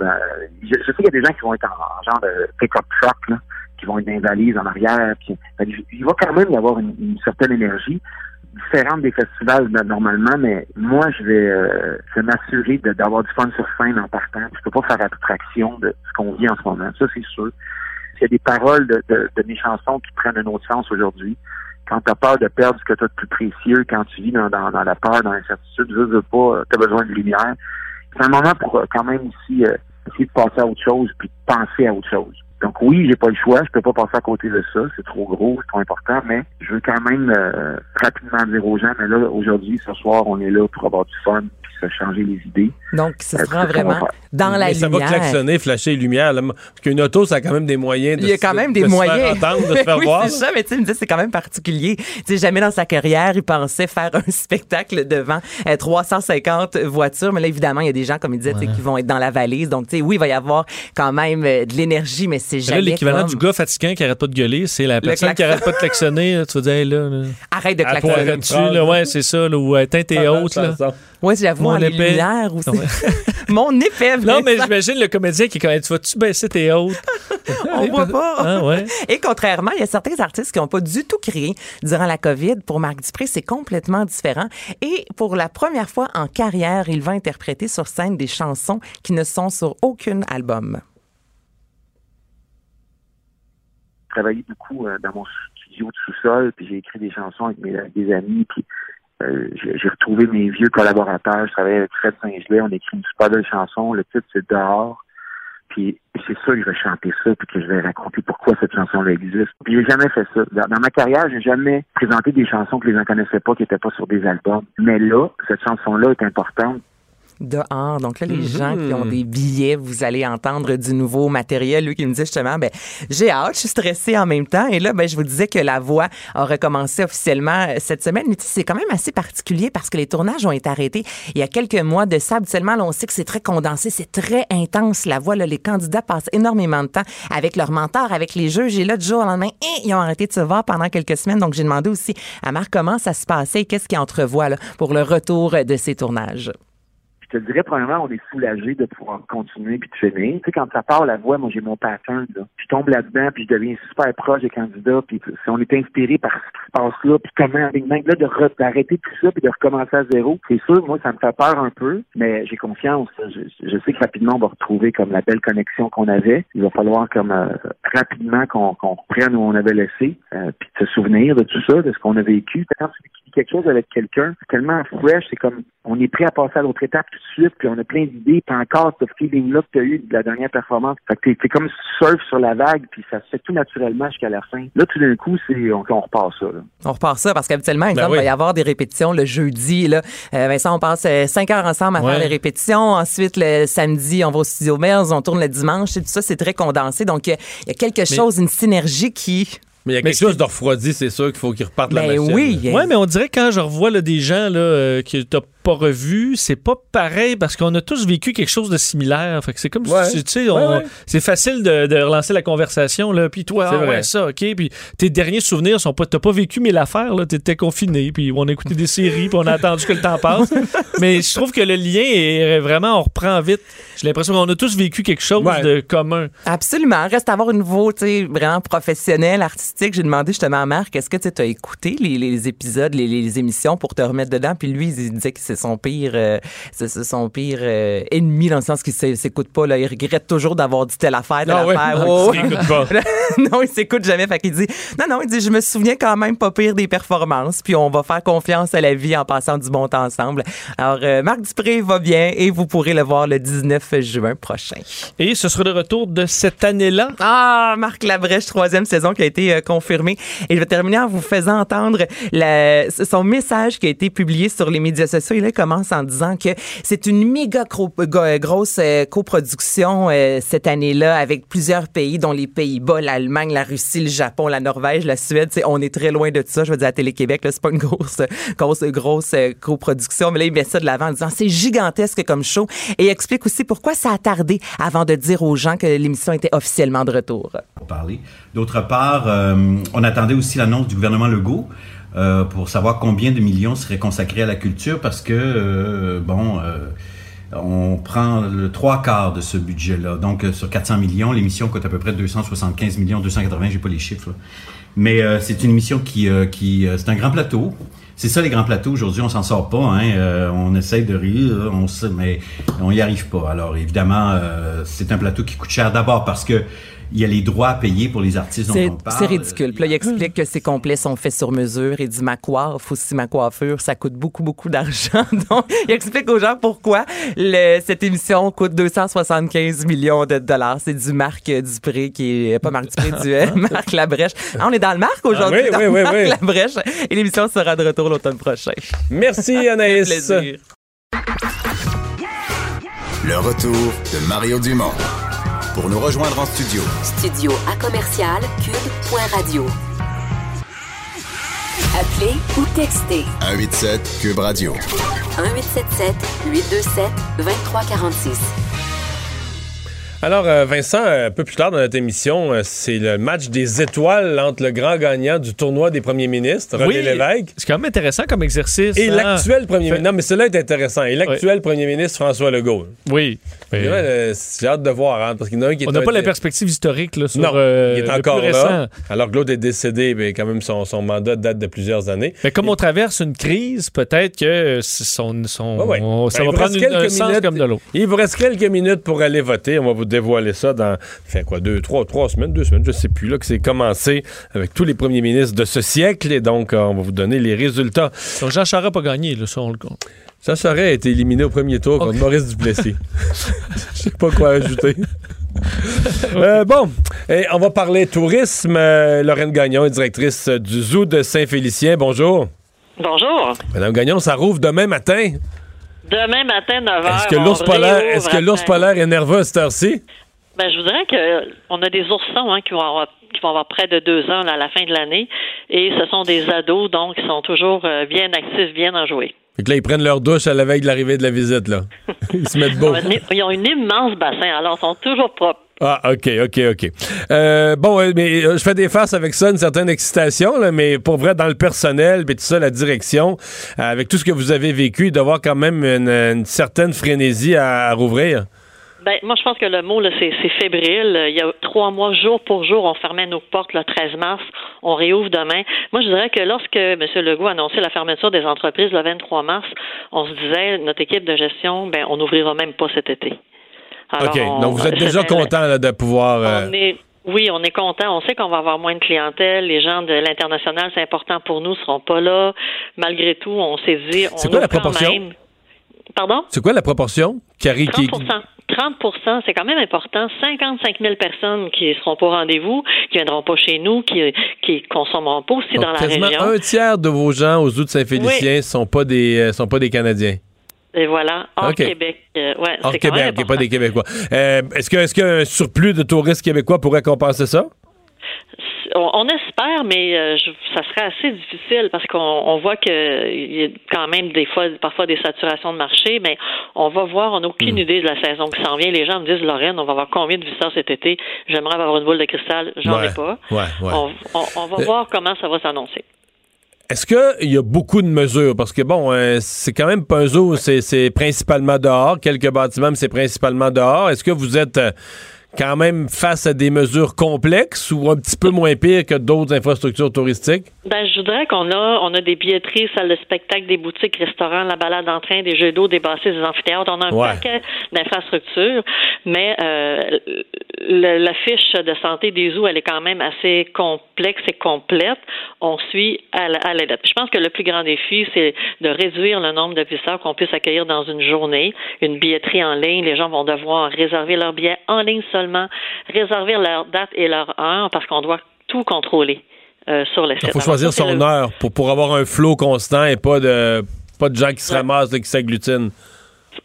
je, sais qu'il y a des gens qui vont être en, en genre de pick-up truck là, qui vont être dans les valises en arrière. Il va quand même y avoir une certaine énergie différente des festivals ben, normalement, mais moi, je vais, euh, je vais m'assurer d'avoir du fun sur scène en partant. Je peux pas faire abstraction de ce qu'on vit en ce moment. Ça, c'est sûr. Il y a des paroles de, de, de mes chansons qui prennent un autre sens aujourd'hui. Quand tu as peur de perdre ce que tu as de plus précieux, quand tu vis dans, dans, la peur, dans l'incertitude, je veux pas, tu as besoin de lumière. C'est un moment pour euh, quand même ici euh, essayer de passer à autre chose puis de penser à autre chose. Donc oui, j'ai pas le choix, je peux pas passer à côté de ça, c'est trop gros, c'est trop important, mais je veux quand même euh, rapidement dire aux gens, mais là, aujourd'hui, ce soir, on est là pour avoir du fun puis se changer les idées. Donc, ce Euh, sera c'est ce qu'on va vraiment dans la Mais ça va lumière. klaxonner, flasher les lumières. Là. Parce qu'une auto, ça a quand même des moyens de Il y a se- quand même de des se moyens. faire entendre, de se faire oui, voir. c'est ça, mais tu sais, il me dit, c'est quand même particulier. Tu sais, jamais dans sa carrière, il pensait faire un spectacle devant euh, 350 voitures. Mais là, évidemment, il y a des gens, comme il disait, qui vont être dans la valise. Donc, tu sais, oui, il va y avoir quand même euh, de l'énergie, mais c'est Jamais Là, l'équivalent comme- du gars fatiguant qui arrête pas de gueuler, c'est la personne qui arrête pas de klaxonner. là. Tu vas dire, hey, là, là. Arrête de klaxonner. toi, là, ouais, c'est ça, là, ou éteins tes hautes, là. Oui, j'avoue, Mon en lumières aussi. Mon épée, Non, mais j'imagine le comédien qui est quand même, tu vas-tu baisser tes hautes? On voit pas. Ah, ouais. Et contrairement, il y a certains artistes qui n'ont pas du tout crié durant la COVID. Pour Marc Dupré, c'est complètement différent. Et pour la première fois en carrière, il va interpréter sur scène des chansons qui ne sont sur aucun album. Travaillé beaucoup euh, dans mon studio de sous-sol, puis j'ai écrit des chansons avec mes des amis, puis euh, j'ai retrouvé mes vieux collaborateurs. Je travaillais avec Fred Saint-Gelais, on écrit une super belle chanson. Le titre, c'est Dehors. Puis c'est sûr que je vais chanter ça, puis que je vais raconter pourquoi cette chanson-là existe. Puis j'ai jamais fait ça. Dans, dans ma carrière, j'ai jamais présenté des chansons que les gens connaissaient pas, qui étaient pas sur des albums. Mais là, cette chanson-là est importante. Dehors. Donc là, les Mhm. gens qui ont des billets, vous allez entendre du nouveau matériel. Lui qui me dit justement, ben, j'ai hâte, je suis stressée en même temps. Et là, ben, je vous disais que la voix a recommencé officiellement euh, cette semaine. Mais tu sais, c'est quand même assez particulier parce que les tournages ont été arrêtés il y a quelques mois de ça. Habituellement, là, on sait que c'est très condensé, c'est très intense. La voix, là, les candidats passent énormément de temps avec leurs mentors, avec les juges. Et là, du jour au lendemain, hein, ils ont arrêté de se voir pendant quelques semaines. Donc, j'ai demandé aussi à Marc comment ça se passait et qu'est-ce qu'il entrevoit là, pour le retour de ces tournages. Je te dirais, premièrement, on est soulagé de pouvoir continuer puis de finir. Tu sais, quand ça part la voix, moi, j'ai mon pattern, là. Je tombe là-dedans puis je deviens super proche des candidats puis si on est inspiré par ce qui se passe là puis comment, avec même, là, de d'arrêter tout ça puis de recommencer à zéro, c'est sûr, moi, ça me fait peur un peu, mais j'ai confiance. Je, je sais que rapidement, on va retrouver comme la belle connexion qu'on avait. Il va falloir comme euh, rapidement qu'on reprenne où on avait laissé euh, puis de se souvenir de tout ça, de ce qu'on a vécu. Quelque chose avec quelqu'un, c'est tellement fresh, c'est comme on est prêt à passer à l'autre étape tout de suite, puis on a plein d'idées, puis encore ce feeling-là que tu as eu de la dernière performance. Fait que t'es- comme surf sur la vague, puis ça se fait tout naturellement jusqu'à la fin. Là, tout d'un coup, c'est on, on repart ça. Là. On repart ça parce qu'habituellement, exemple, Ben oui. il va y avoir des répétitions le jeudi. Là. Euh, Vincent, on passe euh, cinq heures ensemble à Ouais. faire les répétitions. Ensuite, le samedi, on va au studio Mills, on tourne le dimanche. Et tout ça, c'est très condensé. Donc, il y a- il y, a quelque chose, une synergie qui... Mais il y a quelque chose de refroidi, c'est sûr qu'il faut qu'ils repartent la Ben machine. oui. Ouais, mais on dirait que quand je revois là, des gens là, euh, que t'as pas revu, c'est pas pareil parce qu'on a tous vécu quelque chose de similaire. Fait que c'est comme Ouais. si, tu sais, on- Ouais, ouais. c'est facile de, de relancer la conversation, là. Puis toi, C'est ah, ouais, ça, OK. Puis tes derniers souvenirs sont pas, t'as pas vécu mille affaires, là. T'étais confiné, puis on a écouté des séries, puis on a attendu que le temps passe. Mais je trouve que le lien est vraiment, on reprend vite. J'ai l'impression qu'on a tous vécu quelque chose Ouais. de commun. Absolument. Reste à avoir une niveau, tu sais, vraiment professionnel, artistique. J'ai demandé justement à Marc, est-ce que tu as écouté les, les épisodes, les, les émissions pour te remettre dedans? Puis lui, il disait que c'est son pire, euh, c'est c'est son pire euh, ennemi dans le sens qu'il s'é- s'écoute pas, là. Il regrette toujours d'avoir dit telle affaire, telle Ah ouais? affaire. Ah, Oh. il s'écoute pas. non, il s'écoute jamais. Fait qu'il dit, non, non, il dit, je me souviens quand même pas pire des performances, puis on va faire confiance à la vie en passant du bon temps ensemble. Alors, euh, Marc Dupré va bien et vous pourrez le voir le 19 juin prochain. Et ce sera le retour de cette année-là. Ah, Marc Labrèche, troisième saison qui a été confirmée. Et je vais terminer en vous faisant entendre la- son message qui a été publié sur les médias sociaux. Il commence en disant que c'est une méga grosse euh, coproduction euh, cette année-là avec plusieurs pays, dont les Pays-Bas, l'Allemagne, la Russie, le Japon, la Norvège, la Suède. On est très loin de tout ça. Je veux dire, à Télé-Québec, c'est pas une grosse, grosse, grosse euh, coproduction. Mais là, il met ça de l'avant en disant c'est gigantesque comme show. Et explique aussi pourquoi ça a tardé avant de dire aux gens que l'émission était officiellement de retour. parler. D'autre part, on attendait aussi l'annonce du gouvernement Legault euh, pour savoir combien de millions seraient consacrés à la culture parce que, euh, bon, euh, on prend le trois quarts de ce budget-là. Donc, euh, sur 400 millions, l'émission coûte à peu près 275 millions, 280, j'ai pas les chiffres. là. Mais euh, c'est une émission qui, euh, qui c'est un grand plateau. C'est ça les grands plateaux aujourd'hui, on s'en sort pas. Hein? On essaye de rire, on sait, mais on y arrive pas. Alors évidemment, c'est un plateau qui coûte cher d'abord parce que il y a les droits à payer pour les artistes dont C'est on parle. c'est ridicule. Puis là, il explique que ses complets sont faits sur mesure. Il dit ma coiffe, aussi ma coiffure, ça coûte beaucoup, beaucoup d'argent. Donc, il explique aux gens pourquoi le- cette émission coûte 275 millions de dollars. C'est du Marc Dupré qui est, pas Marc Dupré, du euh, Marc Labrèche. Ah, on est dans le Marc aujourd'hui. Ah oui, oui, Marc oui. Labrèche. Et l'émission sera de retour l'automne prochain. Merci, Anaïs. plaisir. Le retour de Mario Dumont. Pour nous rejoindre en studio, Studio à commercial cube.radio. Appelez ou textez 187 Cube Radio. 1877 827 2346. Alors, euh, Vincent, un peu plus tard dans notre émission, euh, c'est le match des étoiles entre le grand gagnant du tournoi des premiers ministres, René Oui, Lévesque, C'est quand même intéressant comme exercice. et hein? l'actuel premier Fait- ministre. Non, mais cela est intéressant. Et l'actuel premier ministre, François Legault. Oui. Et euh, J'ai hâte de voir, hein, parce qu'il y en a un qui est On n'a pas un- la perspective historique là, sur Non, euh, il est le encore plus là. récent. Alors que l'autre est décédé, mais quand même, son, son mandat date de plusieurs années. Mais comme on traverse une crise, peut-être que son, son- Ouais, ouais. on- ça Ben, va prendre une- un quelques sens minutes. comme de l'autre. Il vous reste quelques minutes pour aller voter. On va vous dévoiler ça dans, fait quoi, deux, trois, trois semaines, deux semaines, je sais plus, là, que c'est commencé avec tous les premiers ministres de ce siècle. Et donc, euh, on va vous donner les résultats. Donc Jean Charest n'a pas gagné, là, ça on le compte. Ça serait été éliminé au premier tour contre Maurice Duplessis. Je sais pas quoi ajouter. Euh, bon, et on va parler tourisme. Euh, Lorraine Gagnon est directrice du Zoo de Saint-Félicien. Bonjour. Bonjour. Madame Gagnon, ça rouvre demain matin? Demain matin, 9h. Est-ce que l'ours polaire, est-ce que l'ours polaire est nerveux à cette heure-ci? Ben, je vous dirais que on a des oursons hein, qui, vont avoir, qui vont avoir près de deux ans là, à la fin de l'année. Et ce sont des ados, donc ils sont toujours euh, bien actifs, bien enjoués. Fait que là, ils prennent leur douche à la veille de l'arrivée de la visite, là. Ils se mettent beau. Ils ont une immense bassin, alors ils sont toujours propres. Ah, OK, OK, OK. Euh, bon, euh, mais euh, je fais des farces avec ça, une certaine excitation, là, mais pour vrai, dans le personnel, puis tout ça, la direction, avec tout ce que vous avez vécu, d'avoir quand même une, une certaine frénésie à, à rouvrir. Ben, moi, je pense que le mot, là, c'est, c'est fébrile. Il y a trois mois, jour pour jour, on fermait nos portes le 13 mars. On réouvre demain. Moi, je dirais que lorsque M. Legault a annoncé la fermeture des entreprises le 23 mars, on se disait, notre équipe de gestion, ben, on n'ouvrira même pas cet été. Alors, OK, on- donc vous êtes déjà c'était- content là, de pouvoir... euh, On est, oui, on est content. On sait qu'on va avoir moins de clientèle. Les gens de l'international, c'est important pour nous, seront pas là. Malgré tout, on s'est dit, on C'est quoi la proportion? même. Pardon? C'est quoi la proportion? Qui, 30 30% c'est quand même important. 55 000 personnes qui seront pas au rendez-vous, qui viendront pas chez nous, qui qui consommeront pas aussi donc, dans la quasiment région. un tiers de vos gens aux Zoo de Saint-Félicien sont pas des euh, sont pas des Canadiens. Et voilà, hors. Québec. euh, ouais, Hors c'est quand même Québec, et pas des Québécois. Euh, est-ce que est-ce qu'un surplus de touristes québécois pourrait compenser ça? On, on espère, mais euh, je- ça serait assez difficile parce qu'on on voit qu'il y a quand même des fois, parfois des saturations de marché, mais on va voir, on n'a aucune idée de la saison qui s'en vient. Les gens me disent, Lorraine, on va avoir combien de visiteurs cet été? J'aimerais avoir une boule de cristal, j'en Ouais, ai pas. ouais, ouais. On, va Euh, voir comment ça va s'annoncer. Est-ce qu'il y a beaucoup de mesures? Parce que, bon, euh, c'est quand même pas un zoo, c'est principalement dehors. Quelques bâtiments, mais c'est principalement dehors. Est-ce que vous êtes quand même face à des mesures complexes ou un petit peu moins pires que d'autres infrastructures touristiques? Ben, je voudrais qu'on a, on a des billetteries, salles de spectacle, des boutiques, restaurants, la balade en train, des jeux d'eau, des bassins, des amphithéâtres. On a un Ouais. paquet d'infrastructures, mais euh, le- la fiche de santé des zoos, elle est quand même assez complexe et complète. On suit à la, à la lettre. Je pense que le plus grand défi, c'est de réduire le nombre de visiteurs qu'on puisse accueillir dans une journée. Une billetterie en ligne, les gens vont devoir réserver leur billet en ligne seulement, réserver leur date et leur heure, parce qu'on doit tout contrôler. euh, sur le site. Il faut choisir son le- heure pour, pour avoir un flot constant et pas de, pas de gens qui se ramassent, là, qui s'agglutinent.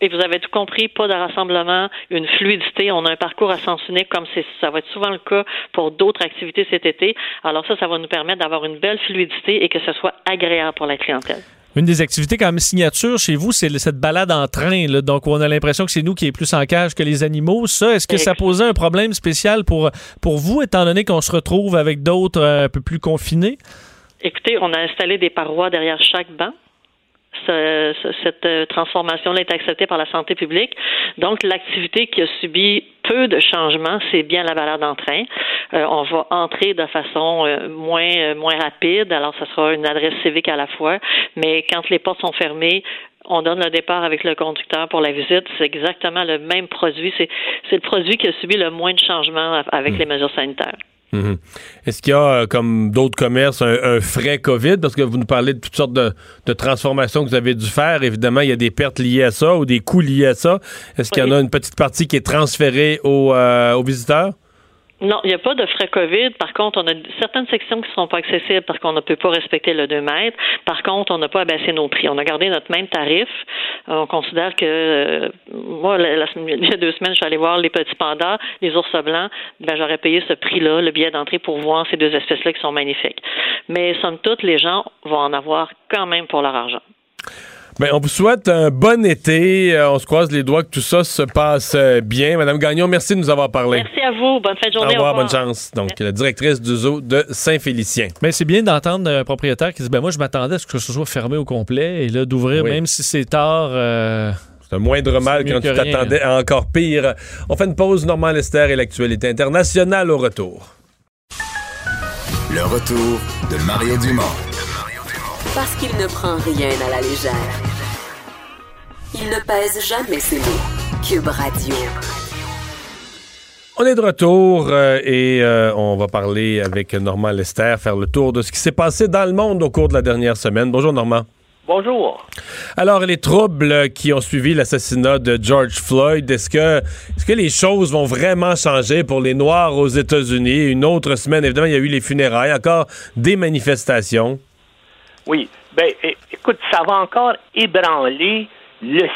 Et vous avez tout compris, pas de rassemblement, une fluidité. On a un parcours à sens unique, comme ça va être souvent le cas pour d'autres activités cet été. Alors ça, ça va nous permettre d'avoir une belle fluidité et que ce soit agréable pour la clientèle. Une des activités quand même signature chez vous, c'est cette balade en train. là. donc, on a l'impression que c'est nous qui est plus en cage que les animaux. Ça, est-ce que ça posait un problème spécial pour, pour vous, étant donné qu'on se retrouve avec d'autres euh, un peu plus confinés? Écoutez, on a installé des parois derrière chaque banc. Ce- ce- cette euh, transformation-là est acceptée par la santé publique. Donc, l'activité qui a subi peu de changements, c'est bien la balade en train. Euh, on va entrer de façon euh, moins euh, moins rapide. Alors, ce sera une adresse civique à la fois. Mais quand les portes sont fermées, on donne le départ avec le conducteur pour la visite. C'est exactement le même produit. C'est c'est le produit qui a subi le moins de changements avec les mesures sanitaires. Mhm. Est-ce qu'il y a, euh, comme d'autres commerces, un, un frais COVID? Parce que vous nous parlez de toutes sortes de, de transformations que vous avez dû faire. Évidemment, il y a des pertes liées à ça ou des coûts liés à ça. Est-ce qu'il y en a une petite partie qui est transférée aux, euh, aux visiteurs? Non, il n'y a pas de frais COVID. Par contre, on a certaines sections qui ne sont pas accessibles parce qu'on ne peut pas respecter le 2 mètres. Par contre, on n'a pas abaissé nos prix. On a gardé notre même tarif. Euh, On considère que, euh, moi, il y a deux semaines, je suis allée voir les petits pandas, les ours blancs. Ben, j'aurais payé ce prix-là, le billet d'entrée, pour voir ces deux espèces-là qui sont magnifiques. Mais, somme toute, les gens vont en avoir quand même pour leur argent. Ben, on vous souhaite un bon été. Euh, on se croise les doigts que tout ça se passe euh, bien. Madame Gagnon, merci de nous avoir parlé. Merci à vous. Bonne fin de Au journée. revoir, bonne chance. Donc, la directrice du zoo de Saint-Félicien. Mais c'est bien d'entendre un propriétaire qui dit ben moi je m'attendais à ce que ce soit fermé au complet et là d'ouvrir Oui. même si c'est tard. euh, C'est un moindre mal quand que tu t'attendais à encore pire. On fait une pause. Normand Lester et l'actualité internationale au retour. Le retour de Mario Dumont. Parce qu'il ne prend rien à la légère. Il ne pèse jamais ses mots. Cube Radio. On est de retour euh, et euh, on va parler avec Normand Lester, faire le tour de ce qui s'est passé dans le monde au cours de la dernière semaine. Bonjour Normand. Bonjour. Alors, les troubles qui ont suivi l'assassinat de George Floyd, est-ce que, est-ce que les choses vont vraiment changer pour les Noirs aux États-Unis? Une autre semaine, évidemment, il y a eu les funérailles, encore des manifestations. Oui. Ben, écoute, ça va encore ébranler le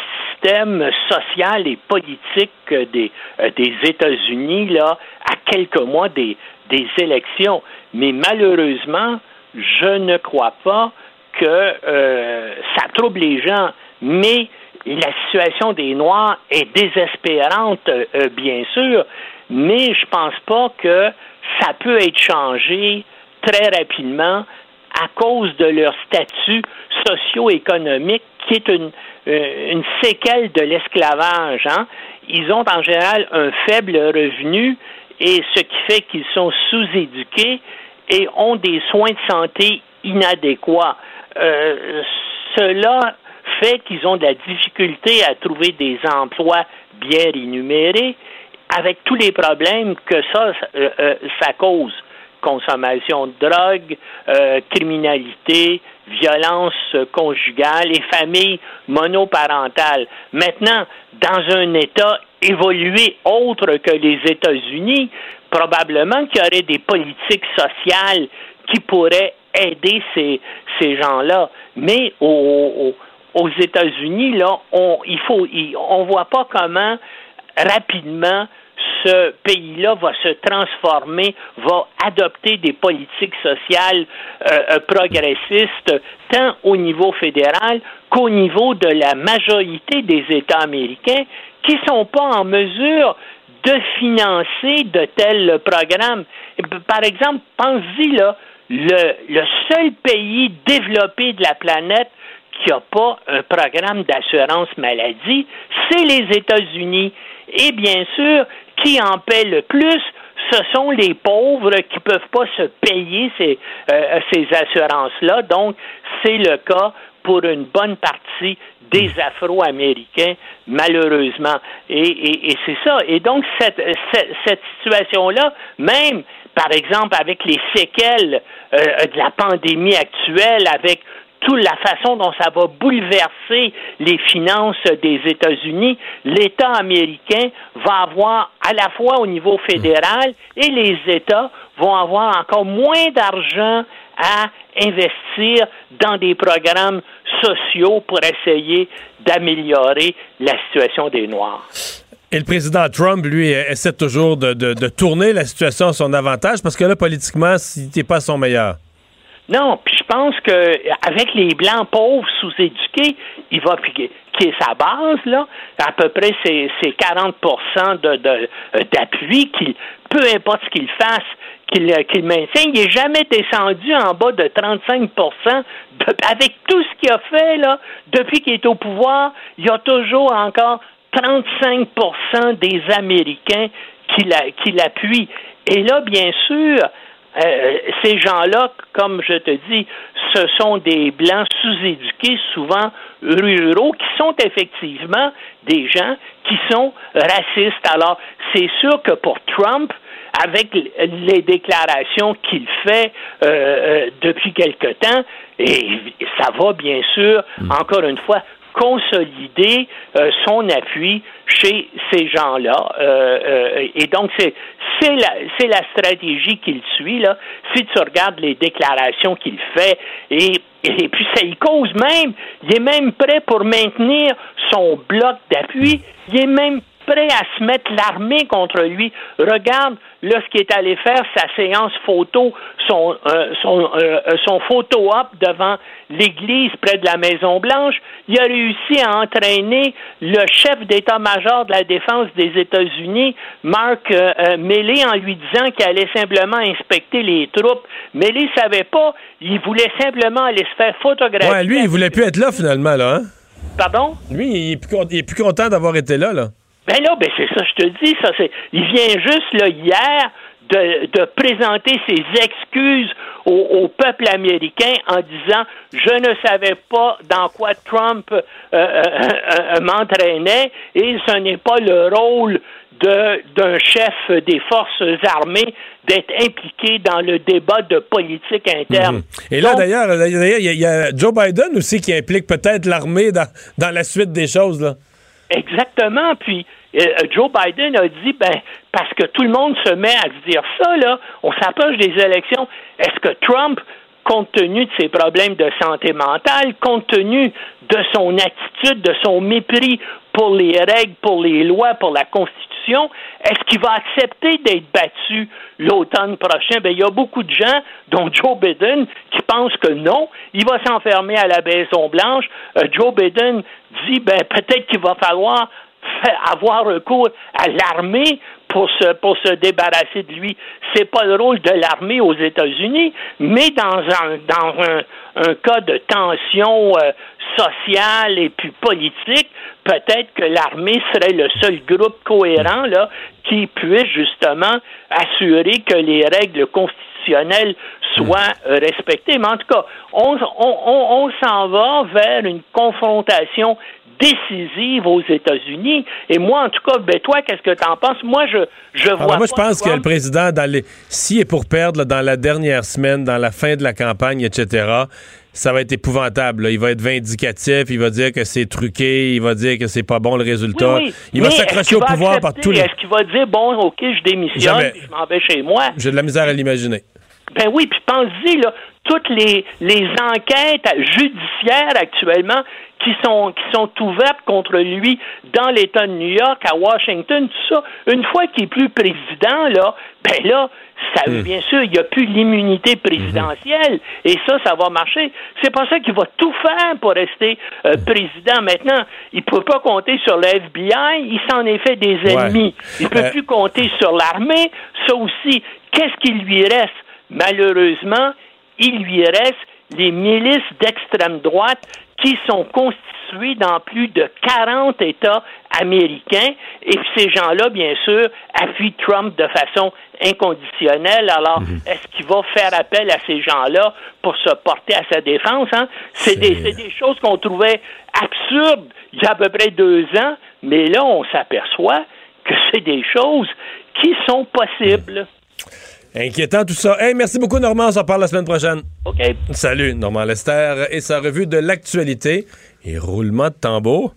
système social et politique euh, des, États-Unis, là, à quelques mois des, des élections. Mais malheureusement, je ne crois pas que euh, ça trouble les gens. Mais la situation des Noirs est désespérante, euh, bien sûr, mais je pense pas que ça peut être changé très rapidement à cause de leur statut socio-économique qui est une, euh, une séquelle de l'esclavage. Hein? Ils ont en général un faible revenu et ce qui fait qu'ils sont sous-éduqués et ont des soins de santé inadéquats. Euh, cela fait qu'ils ont de la difficulté à trouver des emplois bien rémunérés avec tous les problèmes que ça, euh, euh, ça cause consommation de drogue, euh, criminalité, violence conjugale et famille monoparentale. Maintenant, dans un État évolué autre que les États-Unis, probablement qu'il y aurait des politiques sociales qui pourraient aider ces, ces gens-là. Mais au- au- aux États-Unis, là, on il faut, on voit pas comment rapidement ce pays-là va se transformer, va adopter des politiques sociales euh, euh, progressistes, tant au niveau fédéral qu'au niveau de la majorité des États américains qui sont pas en mesure de financer de tels programmes. Par exemple, pensez-y, là, le, le seul pays développé de la planète qui n'a pas un programme d'assurance maladie, c'est les États-Unis. Et bien sûr, qui en paie le plus, ce sont les pauvres qui ne peuvent pas se payer ces, euh, ces assurances-là. Donc, c'est le cas pour une bonne partie des Afro-Américains, malheureusement. Et, et, et c'est ça. Et donc, cette, cette, cette situation-là, même, par exemple, avec les séquelles euh, de la pandémie actuelle, avec toute la façon dont ça va bouleverser les finances des États-Unis, l'État américain va avoir à la fois au niveau fédéral et les États vont avoir encore moins d'argent à investir dans des programmes sociaux pour essayer d'améliorer la situation des Noirs. Et le président Trump, lui, essaie toujours de, tourner la situation à son avantage parce que là, politiquement, il n'est pas son meilleur. Non, puis je pense que avec les blancs pauvres sous-éduqués, il va qui est sa base là, à peu près c'est, 40 de, de, d'appui qu'il peu importe ce qu'il fasse, qu'il, qu'il maintient, il n'est jamais descendu en bas de 35% avec tout ce qu'il a fait là depuis qu'il est au pouvoir, il y a toujours encore 35% des Américains qui, qui l'appuient. Et là, bien sûr, euh, ces gens-là, comme je te dis, ce sont des blancs sous-éduqués, souvent ruraux, qui sont effectivement des gens qui sont racistes. Alors, c'est sûr que pour Trump, avec les déclarations qu'il fait euh, euh, depuis quelque temps, et ça va bien sûr, mm. encore une fois, consolider euh, son appui chez ces gens-là. Euh, euh, et donc, c'est c'est la, la stratégie qu'il suit. Là. Si tu regardes les déclarations qu'il fait, et, et puis ça y cause même, il est même prêt pour maintenir son bloc d'appui, il est même prêt à se mettre l'armée contre lui. Regarde là ce qu'il est allé faire, sa séance photo, son, euh, son, euh, son photo-op devant l'église près de la Maison-Blanche. Il a réussi à entraîner le chef d'état-major de la défense des États-Unis, Mark euh, Milley, en lui disant qu'il allait simplement inspecter les troupes. Milley savait pas, il voulait simplement aller se faire photographier. Ouais, lui, il voulait plus être là finalement, là. Hein? Pardon? Lui, il est plus, il est plus content d'avoir été là, là. Ben là, ben c'est ça, je te dis, ça c'est. Il vient juste là hier de, de présenter ses excuses au, au, peuple américain en disant je ne savais pas dans quoi Trump euh, euh, euh, m'entraînait et ce n'est pas le rôle d'un chef des forces armées d'être impliqué dans le débat de politique interne. Mhm. Et là, d'ailleurs, il y, y, a Joe Biden aussi qui implique peut-être l'armée dans, dans la suite des choses. Là. Exactement. Puis euh, Joe Biden a dit, ben, parce que tout le monde se met à se dire ça, là, on s'approche des élections. Est-ce que Trump, compte tenu de ses problèmes de santé mentale, compte tenu de son attitude, de son mépris pour les règles, pour les lois, pour la Constitution, est-ce qu'il va accepter d'être battu l'automne prochain? Ben, il y a beaucoup de gens, dont Joe Biden, qui pensent que non, il va s'enfermer à la Maison Blanche. Euh, Joe Biden dit, ben, peut-être qu'il va falloir avoir recours à l'armée pour se, pour se débarrasser de lui. C'est pas le rôle de l'armée aux États-Unis, mais dans un, dans un, cas de tension euh, sociale et puis politique, peut-être que l'armée serait le seul groupe cohérent là, qui puisse justement assurer que les règles constitutionnelles soient respectées. Mais en tout cas, on, on, on s'en va vers une confrontation décisive aux États-Unis. Et moi, en tout cas, ben toi, qu'est-ce que tu en penses? Moi, je, je Alors vois. moi, je pense que le président, dans les, s'il est pour perdre là, dans la dernière semaine, dans la fin de la campagne, etc., ça va être épouvantable. Là. Il va être vindicatif, il va dire que c'est truqué, il va dire que c'est pas bon le résultat. Oui, oui. Il va s'accrocher au va pouvoir par tous les. Est-ce qu'il va dire, bon, OK, je démissionne, Jamais. puis je m'en vais chez moi? J'ai de la misère à l'imaginer. Ben oui, puis pense-y, là, toutes les, les enquêtes judiciaires actuellement qui sont, qui sont ouvertes contre lui dans l'État de New York, à Washington, tout ça. Une fois qu'il est plus président, là, ben là, ça, Hmm. bien sûr, il n'y a plus l'immunité présidentielle. Et ça, ça va marcher. C'est pour ça qu'il va tout faire pour rester euh, président. Maintenant, il ne peut pas compter sur le FBI. Il s'en est fait des Ouais. ennemis. Il ne peut Euh, plus compter sur l'armée. Ça aussi, qu'est-ce qu'il lui reste? Malheureusement, il lui reste les milices d'extrême droite qui sont constituées dans plus de 40 États américains. Et ces gens-là, bien sûr, appuient Trump de façon inconditionnelle. Alors, est-ce qu'il va faire appel à ces gens-là pour se porter à sa défense? hein? C'est des, c'est des choses qu'on trouvait absurdes il y a à peu près deux ans, mais là, on s'aperçoit que c'est des choses qui sont possibles. Inquiétant tout ça. Hey, merci beaucoup, Normand. On s'en parle la semaine prochaine. OK. Salut, Normand Lester et sa revue de l'actualité. Et roulement de tambour.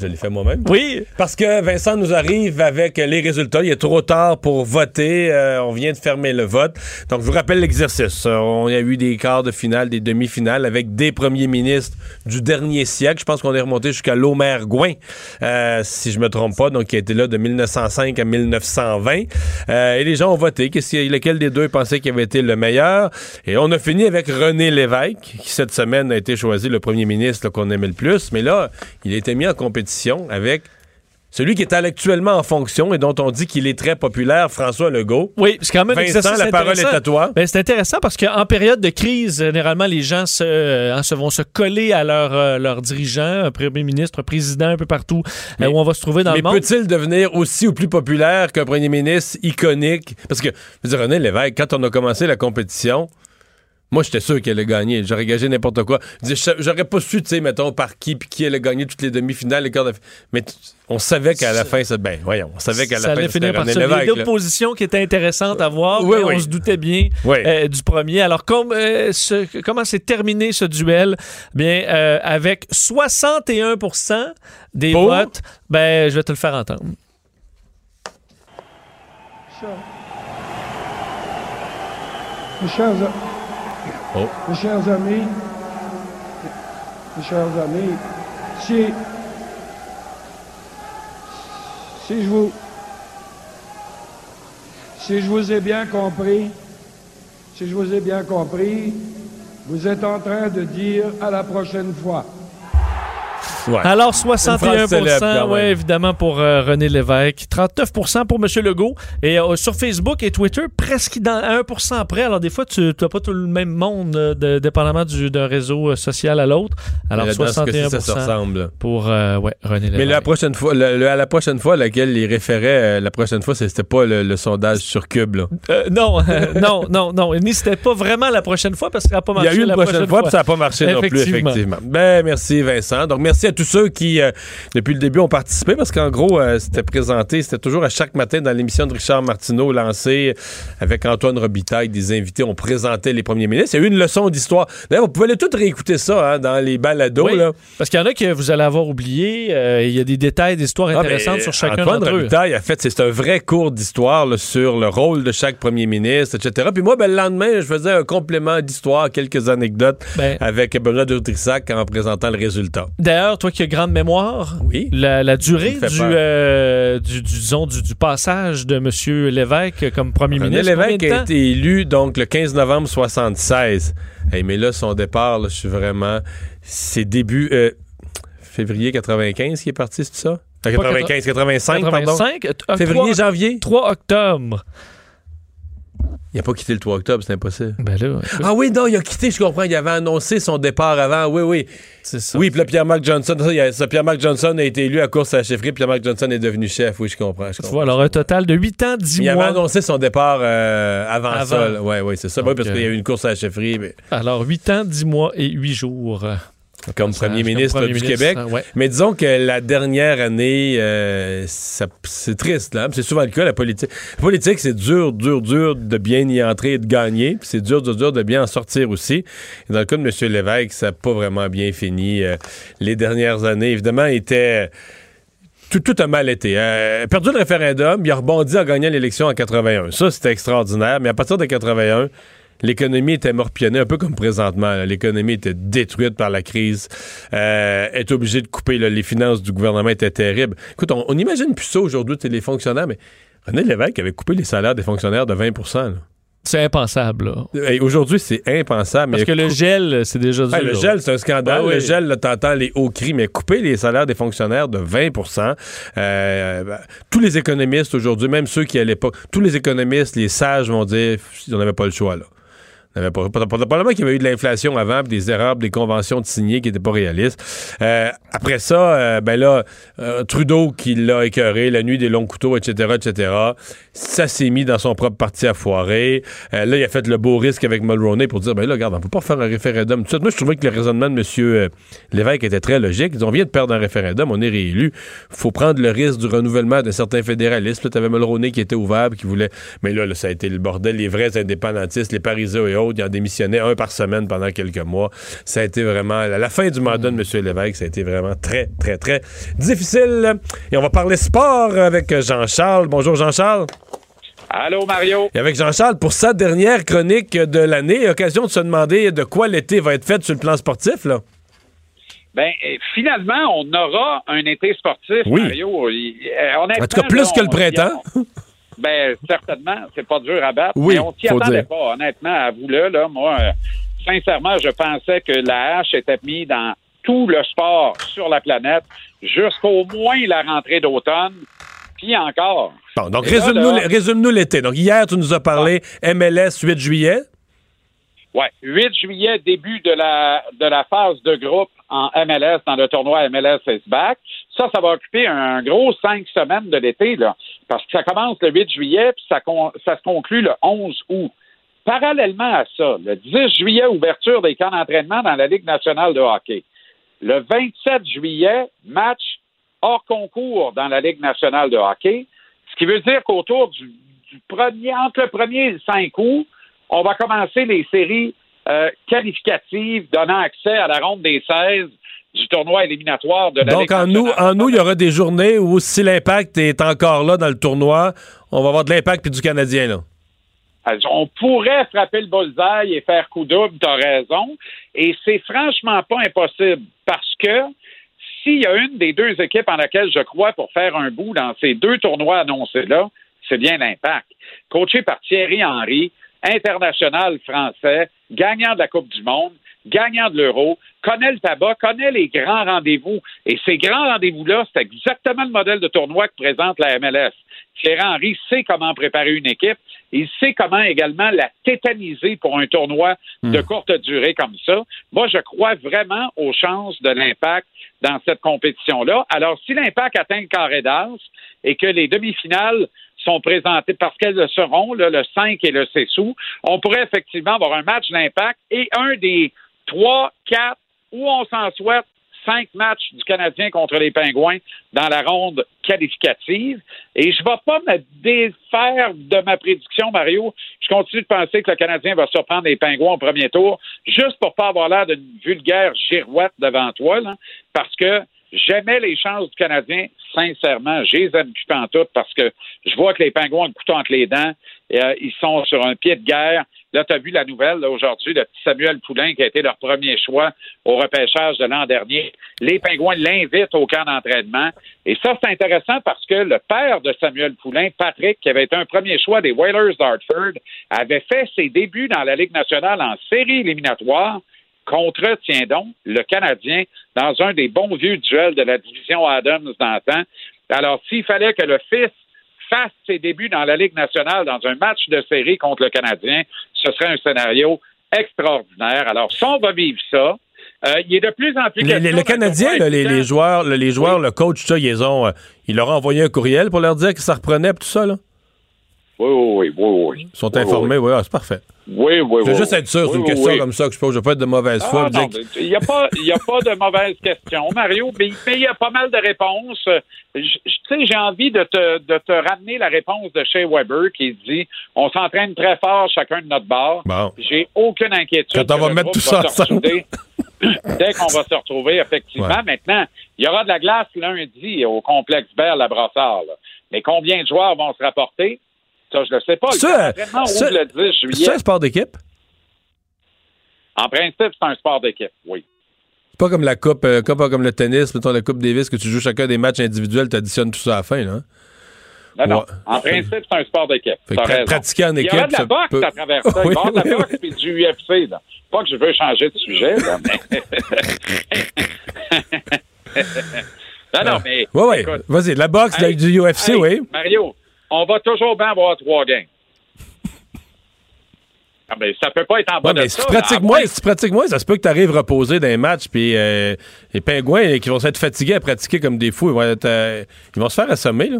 Je l'ai fait moi-même. Oui. Parce que Vincent nous arrive avec les résultats. Il est trop tard pour voter. Euh, on vient de fermer le vote. Donc, je vous rappelle l'exercice. Euh, on a eu des quarts de finale, des demi-finales avec des premiers ministres du dernier siècle. Je pense qu'on est remonté jusqu'à Lomer Gouin, euh, si je me trompe pas. Donc, qui a été là de 1905 à 1920. Euh, et les gens ont voté. Lequel des deux pensait qu'il avait été le meilleur? Et on a fini avec René Lévesque, qui cette semaine a été choisi le premier ministre qu'on aimait le plus. Mais là, il a été mis en compétition avec celui qui est actuellement en fonction et dont on dit qu'il est très populaire, François Legault. Oui, c'est quand même Vincent, exercice la parole est à toi. Ben, c'est intéressant parce qu'en période de crise, généralement, les gens se, euh, hein, se vont se coller à leur, euh, leur dirigeant, un premier ministre, un président, un peu partout euh, où on va se trouver dans Mais le monde. peut-il devenir aussi ou plus populaire qu'un premier ministre iconique? Parce que, je veux dire, René Lévesque, quand on a commencé la compétition, moi, j'étais sûr qu'elle allait gagner. J'aurais gagé n'importe quoi. J'aurais pas su, tu sais, mettons, par qui, puis qui allait gagner toutes les demi-finales, les quarts de... Mais on savait qu'à la fin, ça... ben, voyons, on savait qu'à ça la fin, allait c'était finir par ça. Il y a positions qui étaient intéressantes à voir, Oui, mais oui. on se doutait bien Oui. euh, du premier. Alors, comme, euh, ce- comment s'est terminé ce duel? Bien, euh, avec 61% des Pour? votes, ben, je vais te le faire entendre. Mes chers, Oh. mes chers amis, mes chers amis, si, si je vous, si je vous ai bien compris, si je vous ai bien compris, vous êtes en train de dire à la prochaine fois. Ouais. Alors, Une 61 phrase célèbre, ouais, évidemment, pour euh, René Lévesque. 39% pour M. Legault. Et euh, sur Facebook et Twitter, presque dans 1 près. Alors, des fois, tu n'as pas tout le même monde, euh, de- dépendamment du- d'un réseau social à l'autre. Alors, Mais là, dans ce 61 cas-ci, ça se ressemble? pour ouais, René Mais Lévesque. la prochaine fois, le- le- à la prochaine fois à laquelle il référait, la prochaine fois, c'était pas le, le sondage sur Cube. Là. Non, non, non, non. Ni c'était pas vraiment la prochaine fois parce que ça n'a pas Il y marché. a eu la prochaine fois, puis ça n'a pas marché non plus, Effectivement. effectivement. Ben, merci Vincent. Donc, merci à tous ceux qui, euh, depuis le début, ont participé, parce qu'en gros, euh, c'était présenté, c'était toujours à chaque matin dans l'émission de Richard Martineau, lancée avec Antoine Robitaille, des invités, on présentait les premiers ministres. Il y a eu une leçon d'histoire. D'ailleurs, vous pouvez aller tout réécouter ça hein, dans les balados. Oui, là. Parce qu'il y en a que vous allez avoir oublié. euh, Il y a des détails, des histoires Ah, intéressantes sur chacun Antoine d'entre eux. Robitaille a fait, c'est un vrai cours d'histoire sur le rôle de chaque premier ministre, etc. Puis moi, ben, le lendemain, je faisais un complément d'histoire, quelques anecdotes Ben. avec Benoît de Trissac en présentant le résultat. D'ailleurs, toi qui as grande mémoire, Oui. la, la durée du, euh, du, du, disons, du, du passage de M. Lévesque comme premier René ministre. Lévesque a été élu donc le 15 novembre 76. Hey, mais là, son départ, là, je suis vraiment. C'est début euh, février 95 qui est parti, c'est ça? Euh, Pas 95, 85, pardon. 85, euh, Février, 3 janvier? 3 octobre. Il n'a pas quitté le 3 octobre, c'est impossible. Ben là, Ah oui, non, il a quitté, je comprends. Il avait annoncé son départ avant. Oui, oui. c'est ça. Oui, puis là, Pierre-Marc Johnson, ça, Pierre-Marc Johnson a été élu à course à la chefferie. Pierre-Marc Johnson est devenu chef. Oui, je comprends. Je Tu comprends. vois, alors un total de 8 ans, 10 Il avait mois. annoncé son départ euh, avant, Avant. ça. là. Ouais, ouais, c'est ça. Donc, Oui, parce qu'il y a euh, eu une course à la chefferie. mais- Alors 8 ans, 10 mois et 8 jours. Comme Ça, premier comme ministre premier du ministre, Québec. hein, ouais. Mais disons que la dernière année, euh, c'est triste. là. C'est souvent le cas, la politique. La politique, c'est dur, dur, dur de bien y entrer et de gagner. Puis c'est dur, dur, dur de bien en sortir aussi. Et dans le cas de M. Lévesque, ça n'a pas vraiment bien fini. euh, les dernières années, évidemment, était... Tout, tout a mal été. Euh, perdu le référendum, il a rebondi en gagnant l'élection en 81. Ça, c'était extraordinaire. Mais à partir de 81, l'économie était morpionnée, un peu comme présentement. L'économie était détruite par la crise. Euh, est obligé de couper. là. les finances du gouvernement étaient terribles. Écoute, on, on imagine plus ça aujourd'hui, les fonctionnaires, mais René Lévesque avait coupé les salaires des fonctionnaires de 20 là. C'est impensable. Hey, Aujourd'hui, c'est impensable. Parce mais que le gel, c'est déjà dur. Hey, le gel, c'est un scandale. Ah oui. Le gel, t'entends les hauts cris, mais couper les salaires des fonctionnaires de 20% euh, ben, tous les économistes aujourd'hui, même ceux qui à l'époque, tous les économistes, les sages vont dire on n'avait pas le choix, là. Avait pas, probablement qu'il y avait eu de l'inflation avant, des erreurs, des conventions de signer qui n'étaient pas réalistes. Euh, après ça, euh, ben là, euh, Trudeau qui l'a écœuré, la nuit des longs couteaux, etc., etc., ça s'est mis dans son propre parti à foirer. Euh, là, il a fait le beau risque avec Mulroney pour dire, ben là, regarde, on peut pas faire un référendum. Tout suite, moi, je trouvais que le raisonnement de M. Lévesque était très logique. Ils disent, on vient de perdre un référendum, on est réélu. faut prendre le risque du renouvellement de certains fédéralistes. Là, t'avais Mulroney qui était ouvert, qui voulait... Mais là, là, ça a été le bordel. Les vrais indépendantistes, les Parisiens et autres, ils en démissionnaient un par semaine pendant quelques mois. Ça a été vraiment... La, la fin du mandat de M. Lévesque, ça a été vraiment très, très, très difficile. Et on va parler sport avec Jean-Charles. Bonjour, Jean-Charles. Allô, Mario. Et avec Jean-Charles, pour sa dernière chronique de l'année, occasion de se demander de quoi l'été va être fait sur le plan sportif, là. Ben, euh, finalement, on aura un été sportif, Oui. Mario. Il- euh, En tout cas, plus là, que le on- printemps. Ben, certainement, c'est pas dur à battre. Oui, mais on s'y attendait dire. pas, honnêtement, avoue-le, là. Moi, euh, sincèrement, je pensais que la hache était mise dans tout le sport sur la planète jusqu'au moins la rentrée d'automne. Puis encore. Bon, donc là, résume-nous là- l'été. Donc hier, tu nous as parlé MLS 8 juillet. Ouais, 8 juillet, début de la de la phase de groupe en MLS dans le tournoi MLS back. Ça, ça va occuper un gros cinq semaines de l'été là, parce que ça commence le 8 juillet puis ça se conclut le 11 août. Parallèlement à ça, le 10 juillet, ouverture des camps d'entraînement dans la Ligue nationale de hockey. Le 27 juillet, match hors concours dans la Ligue nationale de hockey, ce qui veut dire qu'autour du, premier, entre le premier et le 5 août, on va commencer les séries euh, qualificatives donnant accès à la ronde des 16 du tournoi éliminatoire de la Donc Ligue en nous, en nous, il y aura des journées où si l'impact est encore là dans le tournoi, on va avoir de l'impact puis du Canadien là. Alors, On pourrait frapper le bullseye et faire coup double, t'as raison. Et c'est franchement pas impossible parce que s'il y a une des deux équipes en laquelle je crois pour faire un bout dans ces deux tournois annoncés-là, c'est bien l'impact. Coaché par Thierry Henry, international français, gagnant de la Coupe du Monde, gagnant de l'Euro, connaît le tabac, connaît les grands rendez-vous. Et ces grands rendez-vous-là, c'est exactement le modèle de tournoi que présente la MLS. Thierry Henry sait comment préparer une équipe. Il sait comment également la tétaniser pour un tournoi de courte durée comme ça. Moi, je crois vraiment aux chances de l'impact dans cette compétition-là. Alors, si l'impact atteint le carré d'as et que les demi-finales sont présentées parce qu'elles le seront, là, le 5 et le 6 août, on pourrait effectivement avoir un match d'impact et un des trois, quatre, ou on s'en souhaite, cinq matchs du Canadien contre les Pingouins dans la ronde qualificative. Et je ne vais pas me défaire de ma prédiction, Mario. Je continue de penser que le Canadien va surprendre les Pingouins au premier tour, juste pour pas avoir l'air d'une vulgaire girouette devant toi, parce que J'aimais les chances du Canadien, sincèrement. Je les plus en tout parce que je vois que les Pingouins ont le couteau entre les dents. Euh, ils sont sur un pied de guerre. Là, tu as vu la nouvelle aujourd'hui, petit Samuel Poulain qui a été leur premier choix au repêchage de l'an dernier. Les Pingouins l'invitent au camp d'entraînement. Et ça, c'est intéressant parce que le père de Samuel Poulain, Patrick, qui avait été un premier choix des Whalers d'Hartford, avait fait ses débuts dans la Ligue nationale en série éliminatoire contre, donc, le Canadien dans un des bons vieux duels de la division Adams d'antan. Alors, s'il fallait que le fils fasse ses débuts dans la Ligue nationale dans un match de série contre le Canadien, ce serait un scénario extraordinaire. Alors, ça, on va vivre ça. Euh, il est de plus en plus Les- le Canadien, là, les, joueurs, les joueurs, le coach, ça, ils ont, euh, il leur a envoyé un courriel pour leur dire que ça reprenait tout ça là. Oui, oui, oui, oui. Ils sont informés, oui, ah, c'est parfait. Oui, oui, Je veux juste être sûr, c'est une question comme ça que je pose. Je veux pas être de mauvaise foi. Ah, il n'y a, a pas de mauvaise question, Mario, mais il y a pas mal de réponses. Tu sais, j'ai envie de te, de te ramener la réponse de Shea Weber qui dit on s'entraîne très fort chacun de notre bord. Bon. J'ai aucune inquiétude. Quand on va mettre tout ça ensemble. Dès qu'on va se retrouver, effectivement. Ouais. Maintenant, il y aura de la glace lundi au complexe Bell à Brassard. là. Mais combien de joueurs vont se rapporter? Ça, je ne le sais pas. Le Ça, camp d'entraînement ça- ouvre le 10 juillet. C'est un sport d'équipe? En principe, c'est un sport d'équipe, oui. C'est pas comme la coupe, euh, pas comme le tennis, mettons la Coupe Davis, que tu joues chacun des matchs individuels, tu additionnes tout ça à la fin, là. Non, non. Ouais. En principe, c'est un sport d'équipe. Pra- pratiquer en Il y aura équipe, de la boxe peut- à travers ça. Il Oui, y de oui, la boxe et du UFC. Là. Pas que je veux changer de sujet, là, mais... non, non, mais... Ouais, ouais. écoute, Vas-y, la boxe, Hey, du UFC, hey, oui. Mario, on va toujours bien avoir trois games. Ah, ben, ça peut pas être en bas Ouais, de si ça. tu là. pratiques moins, si tu pratiques moins, ça se peut que tu arrives reposé dans les matchs, puis euh, les pingouins qui vont s'être fatigués à pratiquer comme des fous, ils vont, être, euh, ils vont se faire assommer, là.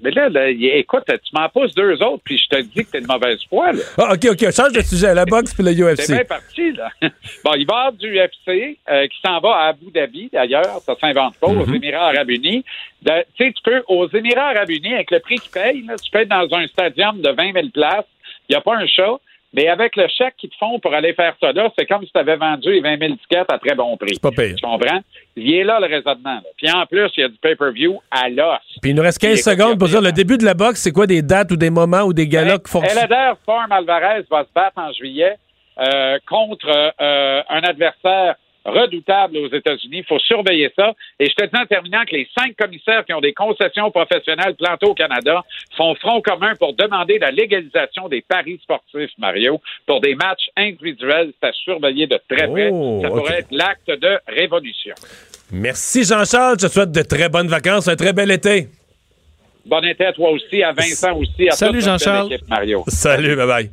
Mais là, écoute, tu m'en pousses deux autres, puis je te dis que t'es de mauvaise foi, là. Ah, OK, OK, change de sujet. La boxe puis le C'est UFC. bien parti, là. Bon, il va y avoir du UFC euh, qui s'en va à Abu Dhabi, d'ailleurs. Ça s'invente pas, aux Mhm. Émirats Arabes Unis. Tu sais, tu peux, aux Émirats Arabes Unis, avec le prix qu'ils payent, là, tu peux être dans un stadium de 20 000 places. Il n'y a pas un chat. Mais avec le chèque qu'ils te font pour aller faire ça là, c'est comme si tu avais vendu les 20 000 tickets à très bon prix. C'est pas pire. Tu comprends? Il est là, le raisonnement. là. Puis en plus, il y a du pay-per-view à l'os. Puis il nous reste 15 Écoute, secondes pour dire le début de la boxe, c'est quoi des dates ou des moments ou des galas qui font Elader Farm Alvarez va se battre en juillet euh, contre euh, un adversaire redoutable aux États-Unis. Il faut surveiller ça. Et je te dis en terminant que les cinq commissaires qui ont des concessions professionnelles plantées au Canada font front commun pour demander la légalisation des paris sportifs, Mario, pour des matchs individuels. C'est à surveiller de très près. Oh, ça pourrait être l'acte de révolution. Merci Jean-Charles, je te souhaite de très bonnes vacances, un très bel été. Bon été à toi aussi, à Vincent aussi, à Salut, Jean-Charles. Mario. Salut, bye bye.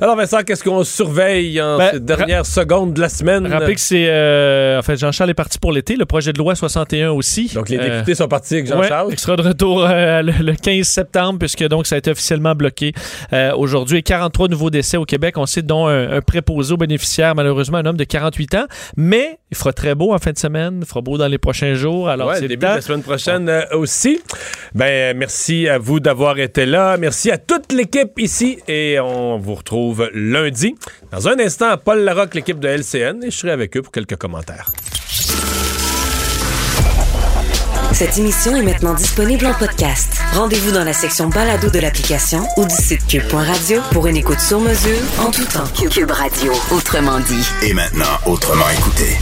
Alors Vincent, qu'est-ce qu'on surveille en Ben, ces dernières secondes de la semaine? Rappelez que c'est. euh, en fait, Jean-Charles est parti pour l'été. Le projet de loi 61 aussi. Donc les Euh, députés sont partis avec Jean-Charles. Ouais, il sera de retour euh, le, le 15 septembre, puisque donc ça a été officiellement bloqué euh, aujourd'hui. Et 43 nouveaux décès au Québec. On sait dont un, un préposé aux bénéficiaires, malheureusement, un homme de 48 ans. Mais il fera très beau en fin de semaine. Il fera beau dans les prochains jours. Alors, Ouais, c'est début le de la semaine prochaine euh, aussi. Ben, merci à vous d'avoir été là. Merci à toute l'équipe ici et on vous retrouve lundi. Dans un instant, Paul Larocque, l'équipe de LCN, et je serai avec eux pour quelques commentaires. Cette émission est maintenant disponible en podcast. Rendez-vous dans la section balado de l'application ou du site cube.radio pour une écoute sur mesure en tout temps. Cube Radio, autrement dit. Et maintenant, autrement écouté.